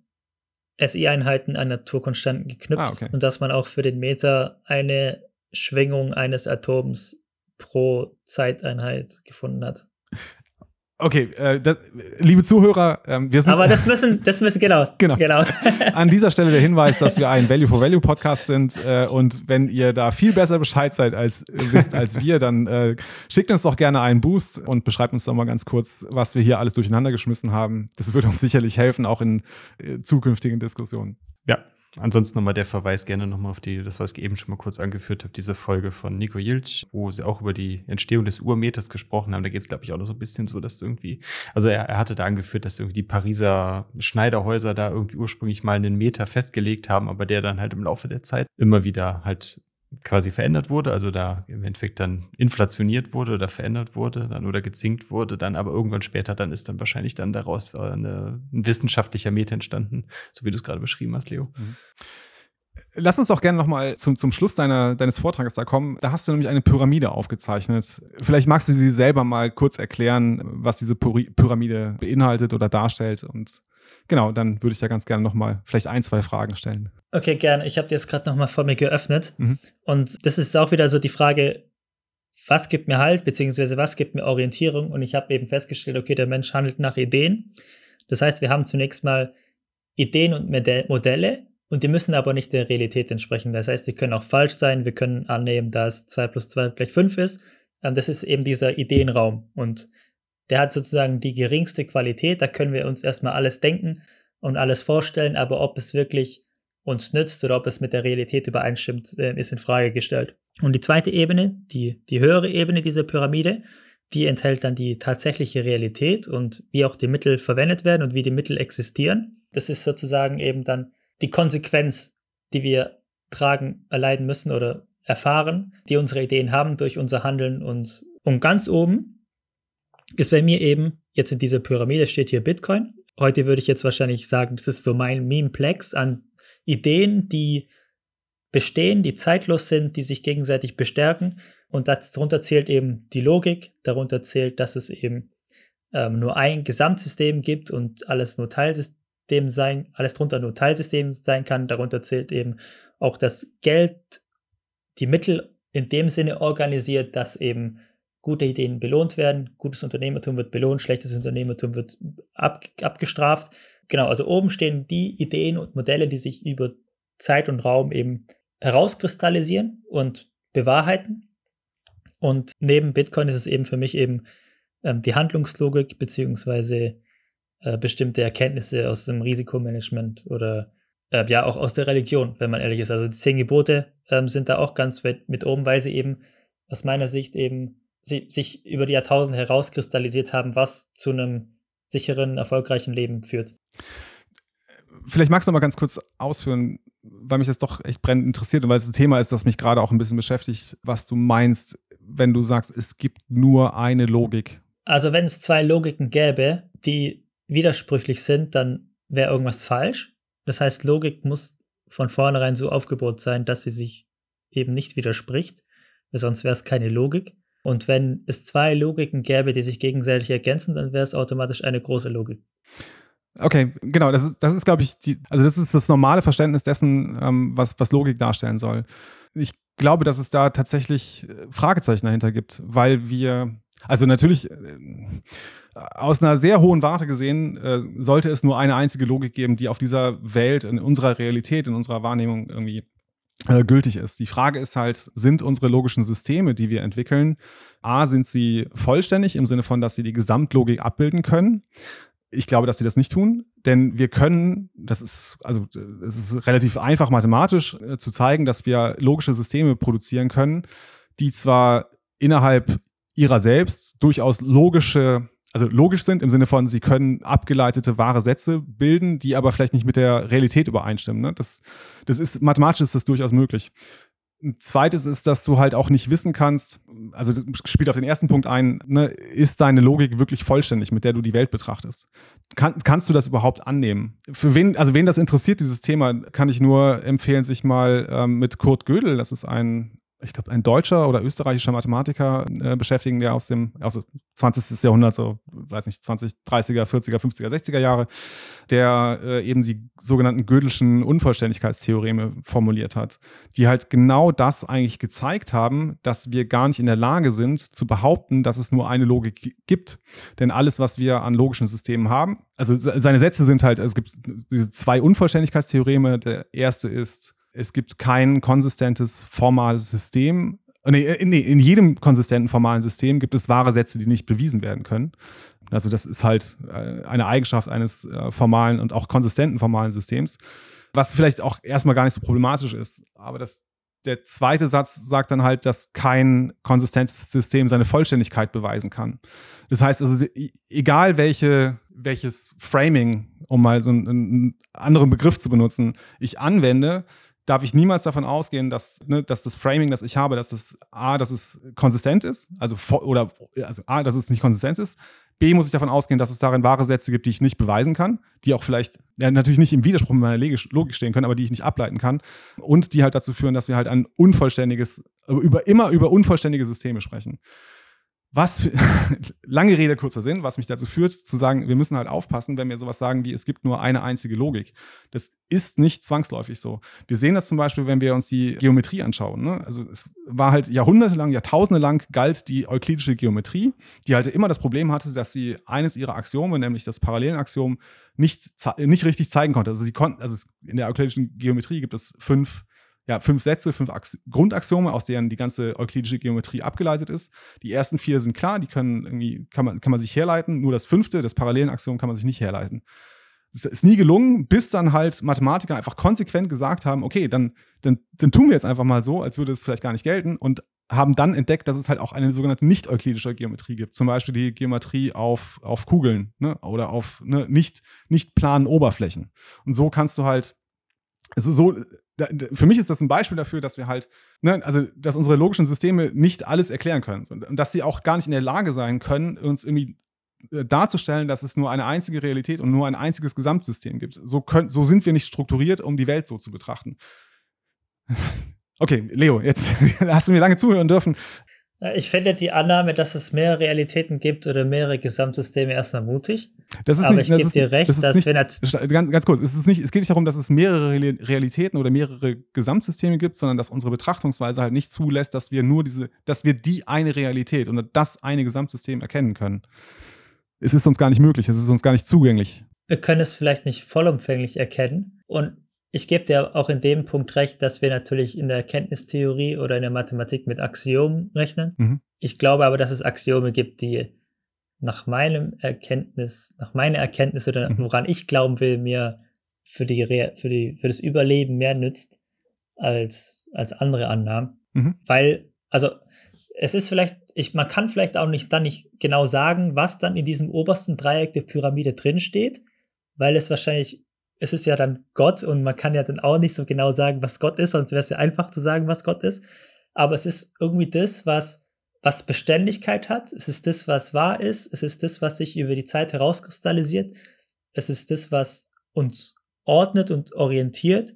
SI-Einheiten an Naturkonstanten geknüpft ah, okay. und dass man auch für den Meter eine Schwingung eines Atoms pro Zeiteinheit gefunden hat. Okay, äh, das, liebe Zuhörer, ähm, wir sind. Aber das müssen, das müssen, genau. Genau. genau. An dieser Stelle der Hinweis, dass wir ein Value for Value Podcast sind. Äh, und wenn ihr da viel besser Bescheid seid als, wisst als wir, dann äh, schickt uns doch gerne einen Boost und beschreibt uns doch mal ganz kurz, was wir hier alles durcheinander geschmissen haben. Das würde uns sicherlich helfen, auch in äh, zukünftigen Diskussionen. Ja, Ansonsten nochmal der Verweis gerne nochmal auf die, das, was ich eben schon mal kurz angeführt habe, diese Folge von Nico Jilch, wo sie auch über die Entstehung des Urmeters gesprochen haben. Da geht es, glaube ich, auch noch so ein bisschen so, dass irgendwie, also er, er hatte da angeführt, dass irgendwie die Pariser Schneiderhäuser da irgendwie ursprünglich mal einen Meter festgelegt haben, aber der dann halt im Laufe der Zeit immer wieder halt quasi verändert wurde, also da im Endeffekt dann inflationiert wurde oder verändert wurde dann oder gezinkt wurde, dann aber irgendwann später, dann ist dann wahrscheinlich dann daraus eine, ein wissenschaftlicher Meter entstanden, so wie du es gerade beschrieben hast, Leo. Mhm. Lass uns doch gerne nochmal zum, zum Schluss deiner, deines Vortrages da kommen. Da hast du nämlich eine Pyramide aufgezeichnet. Vielleicht magst du sie selber mal kurz erklären, was diese Pyramide beinhaltet oder darstellt. Und genau, dann würde ich da ganz gerne nochmal vielleicht ein, zwei Fragen stellen. Okay, gerne. Ich habe die jetzt gerade nochmal vor mir geöffnet. Mhm. Und das ist auch wieder so die Frage, was gibt mir Halt, beziehungsweise was gibt mir Orientierung? Und ich habe eben festgestellt, okay, der Mensch handelt nach Ideen. Das heißt, wir haben zunächst mal Ideen und Modelle und die müssen aber nicht der Realität entsprechen. Das heißt, die können auch falsch sein. Wir können annehmen, dass 2 plus 2 gleich 5 ist. Ähm, das ist eben dieser Ideenraum. Und der hat sozusagen die geringste Qualität. Da können wir uns erstmal alles denken und alles vorstellen, aber ob es wirklich uns nützt oder ob es mit der Realität übereinstimmt, äh, ist in Frage gestellt. Und die zweite Ebene, die, die höhere Ebene dieser Pyramide, die enthält dann die tatsächliche Realität und wie auch die Mittel verwendet werden und wie die Mittel existieren. Das ist sozusagen eben dann die Konsequenz, die wir tragen, erleiden müssen oder erfahren, die unsere Ideen haben durch unser Handeln und, und ganz oben ist bei mir eben, jetzt in dieser Pyramide steht hier Bitcoin. Heute würde ich jetzt wahrscheinlich sagen, das ist so mein Memeplex an Ideen, die bestehen, die zeitlos sind, die sich gegenseitig bestärken. Und darunter zählt eben die Logik, darunter zählt, dass es eben ähm, nur ein Gesamtsystem gibt und alles nur Teilsystem sein, alles drunter nur Teilsystem sein kann. Darunter zählt eben auch das Geld, die Mittel in dem Sinne organisiert, dass eben gute Ideen belohnt werden. Gutes Unternehmertum wird belohnt, schlechtes Unternehmertum wird ab, abgestraft genau, also oben stehen die Ideen und Modelle, die sich über Zeit und Raum eben herauskristallisieren und bewahrheiten. Und neben Bitcoin ist es eben für mich eben ähm, die Handlungslogik beziehungsweise äh, bestimmte Erkenntnisse aus dem Risikomanagement oder äh, ja auch aus der Religion, wenn man ehrlich ist. Also die zehn Gebote ähm, sind da auch ganz mit, mit oben, weil sie eben aus meiner Sicht eben sie, sich über die Jahrtausende herauskristallisiert haben, was zu einem sicheren, erfolgreichen Leben führt. Vielleicht magst du mal ganz kurz ausführen, weil mich das doch echt brennend interessiert und weil es ein Thema ist, das mich gerade auch ein bisschen beschäftigt, was du meinst, wenn du sagst, es gibt nur eine Logik. Also wenn es zwei Logiken gäbe, die widersprüchlich sind, dann wäre irgendwas falsch. Das heißt, Logik muss von vornherein so aufgebaut sein, dass sie sich eben nicht widerspricht, sonst wäre es keine Logik. Und wenn es zwei Logiken gäbe, die sich gegenseitig ergänzen, dann wäre es automatisch eine große Logik. Okay, genau, das ist, das ist glaube ich, die, also das ist das normale Verständnis dessen, ähm, was, was Logik darstellen soll. Ich glaube, dass es da tatsächlich äh, Fragezeichen dahinter gibt, weil wir, also natürlich äh, aus einer sehr hohen Warte gesehen, äh, sollte es nur eine einzige Logik geben, die auf dieser Welt, in unserer Realität, in unserer Wahrnehmung irgendwie äh, gültig ist. Die Frage ist halt, sind unsere logischen Systeme, die wir entwickeln, a, sind sie vollständig im Sinne von, dass sie die Gesamtlogik abbilden können? Ich glaube, dass sie das nicht tun, denn wir können, das ist, also es ist relativ einfach mathematisch äh, zu zeigen, dass wir logische Systeme produzieren können, die zwar innerhalb ihrer selbst durchaus logische, also logisch sind im Sinne von, sie können abgeleitete wahre Sätze bilden, die aber vielleicht nicht mit der Realität übereinstimmen. Ne? Das, das ist, mathematisch ist das durchaus möglich. Ein zweites ist, dass du halt auch nicht wissen kannst, also das spielt auf den ersten Punkt ein, ne, ist deine Logik wirklich vollständig, mit der du die Welt betrachtest? Kann, kannst du das überhaupt annehmen? Für wen, also wen das interessiert, dieses Thema, kann ich nur empfehlen, sich mal ähm, mit Kurt Gödel, das ist ein ich glaube, ein deutscher oder österreichischer Mathematiker äh, beschäftigen, der aus dem aus 20. Jahrhundert, so, weiß nicht, 20, 30er, 40er, 50er, 60er Jahre, der äh, eben die sogenannten Gödelschen Unvollständigkeitstheoreme formuliert hat, die halt genau das eigentlich gezeigt haben, dass wir gar nicht in der Lage sind, zu behaupten, dass es nur eine Logik gibt. Denn alles, was wir an logischen Systemen haben, also seine Sätze sind halt, es gibt diese zwei Unvollständigkeitstheoreme. Der erste ist, es gibt kein konsistentes formales System. Nee, äh, nee, in jedem konsistenten formalen System gibt es wahre Sätze, die nicht bewiesen werden können. Also das ist halt äh, eine Eigenschaft eines äh, formalen und auch konsistenten formalen Systems, was vielleicht auch erstmal gar nicht so problematisch ist. Aber das, der zweite Satz sagt dann halt, dass kein konsistentes System seine Vollständigkeit beweisen kann. Das heißt also, egal welche, welches Framing, um mal so einen, einen anderen Begriff zu benutzen, ich anwende, darf ich niemals davon ausgehen, dass, ne, dass das Framing, das ich habe, dass es A, dass es konsistent ist, also oder also A, dass es nicht konsistent ist. B, muss ich davon ausgehen, dass es darin wahre Sätze gibt, die ich nicht beweisen kann, die auch vielleicht ja, natürlich nicht im Widerspruch mit meiner Logik stehen können, aber die ich nicht ableiten kann. Und die halt dazu führen, dass wir halt ein unvollständiges, über, immer über unvollständige Systeme sprechen was für, lange Rede, kurzer Sinn, was mich dazu führt, zu sagen, wir müssen halt aufpassen, wenn wir sowas sagen wie, es gibt nur eine einzige Logik. Das ist nicht zwangsläufig so. Wir sehen das zum Beispiel, wenn wir uns die Geometrie anschauen. Ne? Also es war halt jahrhundertelang, jahrtausendelang galt die euklidische Geometrie, die halt immer das Problem hatte, dass sie eines ihrer Axiome, nämlich das Parallelenaxiom, nicht, nicht richtig zeigen konnte. Also sie konnten, also in der euklidischen Geometrie gibt es fünf ja, fünf Sätze, fünf Ax Grundaxiome, aus denen die ganze euklidische Geometrie abgeleitet ist. Die ersten vier sind klar, die können irgendwie, kann man, kann man sich herleiten. Nur das fünfte, das Parallelenaxiom, kann man sich nicht herleiten. Das ist nie gelungen, bis dann halt Mathematiker einfach konsequent gesagt haben, okay, dann, dann, dann tun wir jetzt einfach mal so, als würde es vielleicht gar nicht gelten und haben dann entdeckt, dass es halt auch eine sogenannte nicht-euklidische Geometrie gibt. Zum Beispiel die Geometrie auf, auf Kugeln ne? oder auf ne, nicht, nicht planen Oberflächen. Und so kannst du halt, also so für mich ist das ein Beispiel dafür, dass wir halt, ne, also dass unsere logischen Systeme nicht alles erklären können und dass sie auch gar nicht in der Lage sein können, uns irgendwie äh, darzustellen, dass es nur eine einzige Realität und nur ein einziges Gesamtsystem gibt. So, können, so sind wir nicht strukturiert, um die Welt so zu betrachten. Okay, Leo, jetzt hast du mir lange zuhören dürfen. Ich finde die Annahme, dass es mehr Realitäten gibt oder mehrere Gesamtsysteme erstmal mutig. Das ist Aber nicht, ich gebe dir recht, das dass nicht, wenn jetzt ganz, ganz kurz, es, ist nicht, es geht nicht darum, dass es mehrere Realitäten oder mehrere Gesamtsysteme gibt, sondern dass unsere Betrachtungsweise halt nicht zulässt, dass wir nur diese, dass wir die eine Realität oder das eine Gesamtsystem erkennen können. Es ist uns gar nicht möglich, es ist uns gar nicht zugänglich. Wir können es vielleicht nicht vollumfänglich erkennen und ich gebe dir auch in dem Punkt recht, dass wir natürlich in der Erkenntnistheorie oder in der Mathematik mit Axiomen rechnen. Mhm. Ich glaube aber, dass es Axiome gibt, die nach meinem Erkenntnis, nach meiner Erkenntnis oder Mhm. woran ich glauben will, mir für die, Re für die, für das Überleben mehr nützt als, als andere Annahmen. Mhm. Weil, also, es ist vielleicht, ich, man kann vielleicht auch nicht dann nicht genau sagen, was dann in diesem obersten Dreieck der Pyramide drinsteht, weil es wahrscheinlich es ist ja dann Gott und man kann ja dann auch nicht so genau sagen, was Gott ist, sonst wäre es ja einfach zu sagen, was Gott ist. Aber es ist irgendwie das, was, was Beständigkeit hat. Es ist das, was wahr ist. Es ist das, was sich über die Zeit herauskristallisiert. Es ist das, was uns ordnet und orientiert.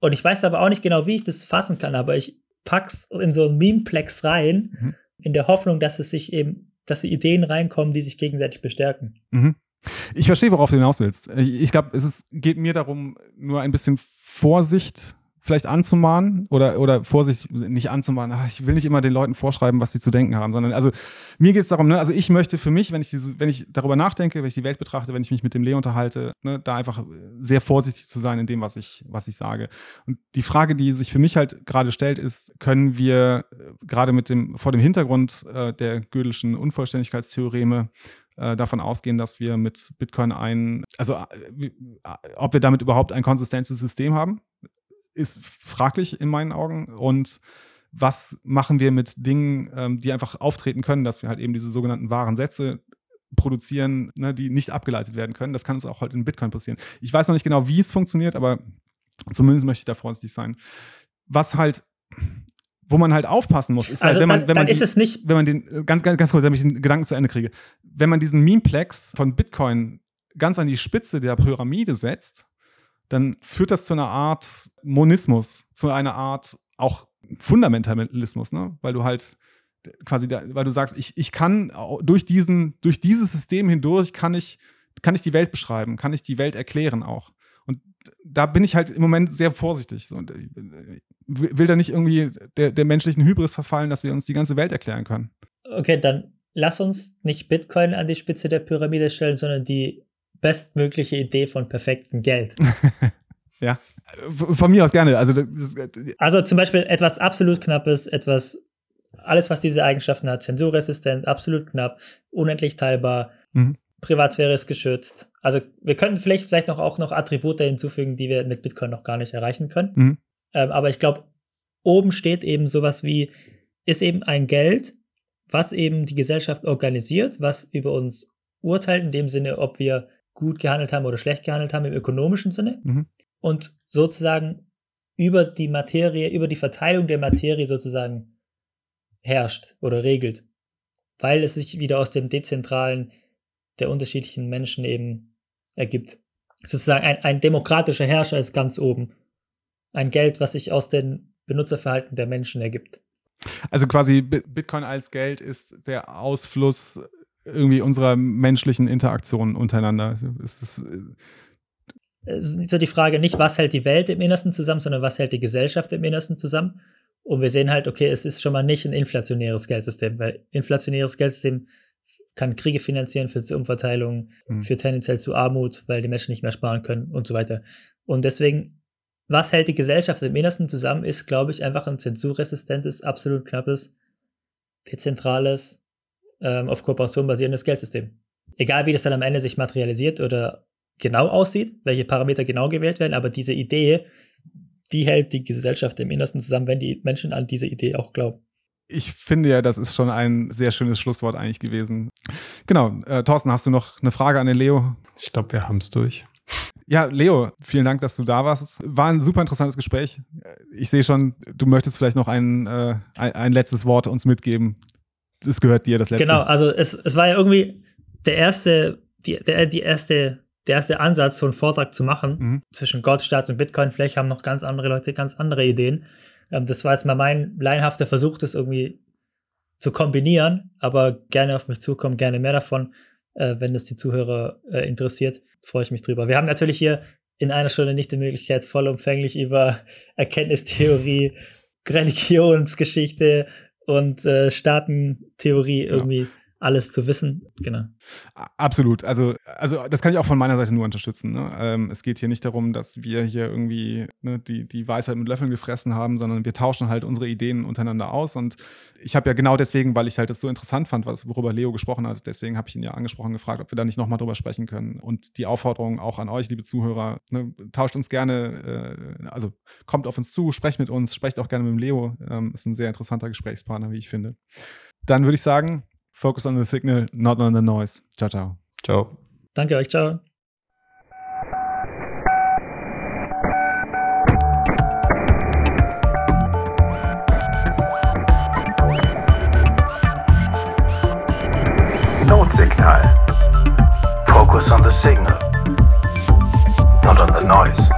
Und ich weiß aber auch nicht genau, wie ich das fassen kann, aber ich pack's in so ein Memeplex rein, mhm. in der Hoffnung, dass es sich eben, dass die Ideen reinkommen, die sich gegenseitig bestärken. Mhm. Ich verstehe, worauf du hinaus willst. Ich, glaube, es ist, geht mir darum, nur ein bisschen Vorsicht vielleicht anzumahnen oder, oder Vorsicht, nicht anzumahnen, ach, ich will nicht immer den Leuten vorschreiben, was sie zu denken haben, sondern also mir geht es darum, ne, also ich möchte für mich, wenn ich diese, wenn ich darüber nachdenke, wenn ich die Welt betrachte, wenn ich mich mit dem Leo unterhalte, ne, da einfach sehr vorsichtig zu sein in dem, was ich, was ich sage. Und die Frage, die sich für mich halt gerade stellt, ist, können wir äh, gerade mit dem, vor dem Hintergrund äh, der Gödelschen Unvollständigkeitstheoreme davon ausgehen, dass wir mit Bitcoin ein, also äh, ob wir damit überhaupt ein konsistentes System haben, ist fraglich in meinen Augen. Und was machen wir mit Dingen, ähm, die einfach auftreten können, dass wir halt eben diese sogenannten wahren Sätze produzieren, ne, die nicht abgeleitet werden können. Das kann uns auch halt in Bitcoin passieren. Ich weiß noch nicht genau, wie es funktioniert, aber zumindest möchte ich da vorsichtig sein. Was halt wo man halt aufpassen muss, ist halt, also wenn man, dann, wenn man, dann die, ist es nicht. wenn man den, äh, ganz, ganz, ganz kurz, damit ich den Gedanken zu Ende kriege, wenn man diesen Memeplex von Bitcoin ganz an die Spitze der Pyramide setzt, dann führt das zu einer Art Monismus, zu einer Art auch Fundamentalismus, ne? Weil du halt quasi, da, weil du sagst, ich, ich kann durch diesen, durch dieses System hindurch kann ich, kann ich die Welt beschreiben, kann ich die Welt erklären auch. Da bin ich halt im Moment sehr vorsichtig. Und äh, will da nicht irgendwie der, der menschlichen Hybris verfallen, dass wir uns die ganze Welt erklären können. Okay, dann lass uns nicht Bitcoin an die Spitze der Pyramide stellen, sondern die bestmögliche Idee von perfektem Geld. ja, von mir aus gerne. Also, das, also zum Beispiel etwas absolut Knappes, etwas, alles, was diese Eigenschaften hat, zensurresistent, absolut knapp, unendlich teilbar, mhm. Privatsphäre ist geschützt. Also wir könnten vielleicht, vielleicht noch auch noch Attribute hinzufügen, die wir mit Bitcoin noch gar nicht erreichen können. Mhm. Ähm, aber ich glaube, oben steht eben sowas wie, ist eben ein Geld, was eben die Gesellschaft organisiert, was über uns urteilt, in dem Sinne, ob wir gut gehandelt haben oder schlecht gehandelt haben im ökonomischen Sinne mhm. und sozusagen über die Materie, über die Verteilung der Materie sozusagen herrscht oder regelt, weil es sich wieder aus dem Dezentralen der unterschiedlichen Menschen eben ergibt. Sozusagen ein, ein demokratischer Herrscher ist ganz oben. Ein Geld, was sich aus den Benutzerverhalten der Menschen ergibt. Also quasi Bitcoin als Geld ist der Ausfluss irgendwie unserer menschlichen Interaktion untereinander. Äh, es ist so die Frage nicht, was hält die Welt im Innersten zusammen, sondern was hält die Gesellschaft im Innersten zusammen. Und wir sehen halt, okay, es ist schon mal nicht ein inflationäres Geldsystem, weil inflationäres Geldsystem kann Kriege finanzieren, zu Umverteilung, mhm. führt tendenziell zu Armut, weil die Menschen nicht mehr sparen können und so weiter. Und deswegen, was hält die Gesellschaft im Innersten zusammen, ist, glaube ich, einfach ein zensurresistentes, absolut knappes, dezentrales, ähm, auf Kooperation basierendes Geldsystem. Egal wie das dann am Ende sich materialisiert oder genau aussieht, welche Parameter genau gewählt werden, aber diese Idee, die hält die Gesellschaft im Innersten zusammen, wenn die Menschen an diese Idee auch glauben. Ich finde ja, das ist schon ein sehr schönes Schlusswort eigentlich gewesen. Genau, äh, Thorsten, hast du noch eine Frage an den Leo? Ich glaube, wir haben es durch. Ja, Leo, vielen Dank, dass du da warst. War ein super interessantes Gespräch. Ich sehe schon, du möchtest vielleicht noch ein, äh, ein, ein letztes Wort uns mitgeben es gehört dir das letzte. Genau, also es, es war ja irgendwie der erste, die, der, die erste, der erste Ansatz, so einen Vortrag zu machen mhm. zwischen Gott, Staat und Bitcoin. Vielleicht haben noch ganz andere Leute ganz andere Ideen. Ähm, das war jetzt mal mein laienhafter Versuch, das irgendwie zu kombinieren, aber gerne auf mich zukommen, gerne mehr davon, äh, wenn es die Zuhörer äh, interessiert, freue ich mich drüber. Wir haben natürlich hier in einer Stunde nicht die Möglichkeit, vollumfänglich über Erkenntnistheorie, Religionsgeschichte, und äh, Staatentheorie genau. irgendwie alles zu wissen. Genau. Absolut. Also, also das kann ich auch von meiner Seite nur unterstützen. Ne? Ähm, es geht hier nicht darum, dass wir hier irgendwie ne, die, die Weisheit mit Löffeln gefressen haben, sondern wir tauschen halt unsere Ideen untereinander aus. Und ich habe ja genau deswegen, weil ich halt das so interessant fand, was, worüber Leo gesprochen hat, deswegen habe ich ihn ja angesprochen gefragt, ob wir da nicht nochmal drüber sprechen können. Und die Aufforderung auch an euch, liebe Zuhörer, ne, tauscht uns gerne, äh, also kommt auf uns zu, sprecht mit uns, sprecht auch gerne mit dem Leo. Ähm, ist ein sehr interessanter Gesprächspartner, wie ich finde. Dann würde ich sagen, Focus on the signal, not on the noise. Ciao, ciao. Ciao. Danke euch, ciao. Notsignal. Focus on the signal, not on the noise.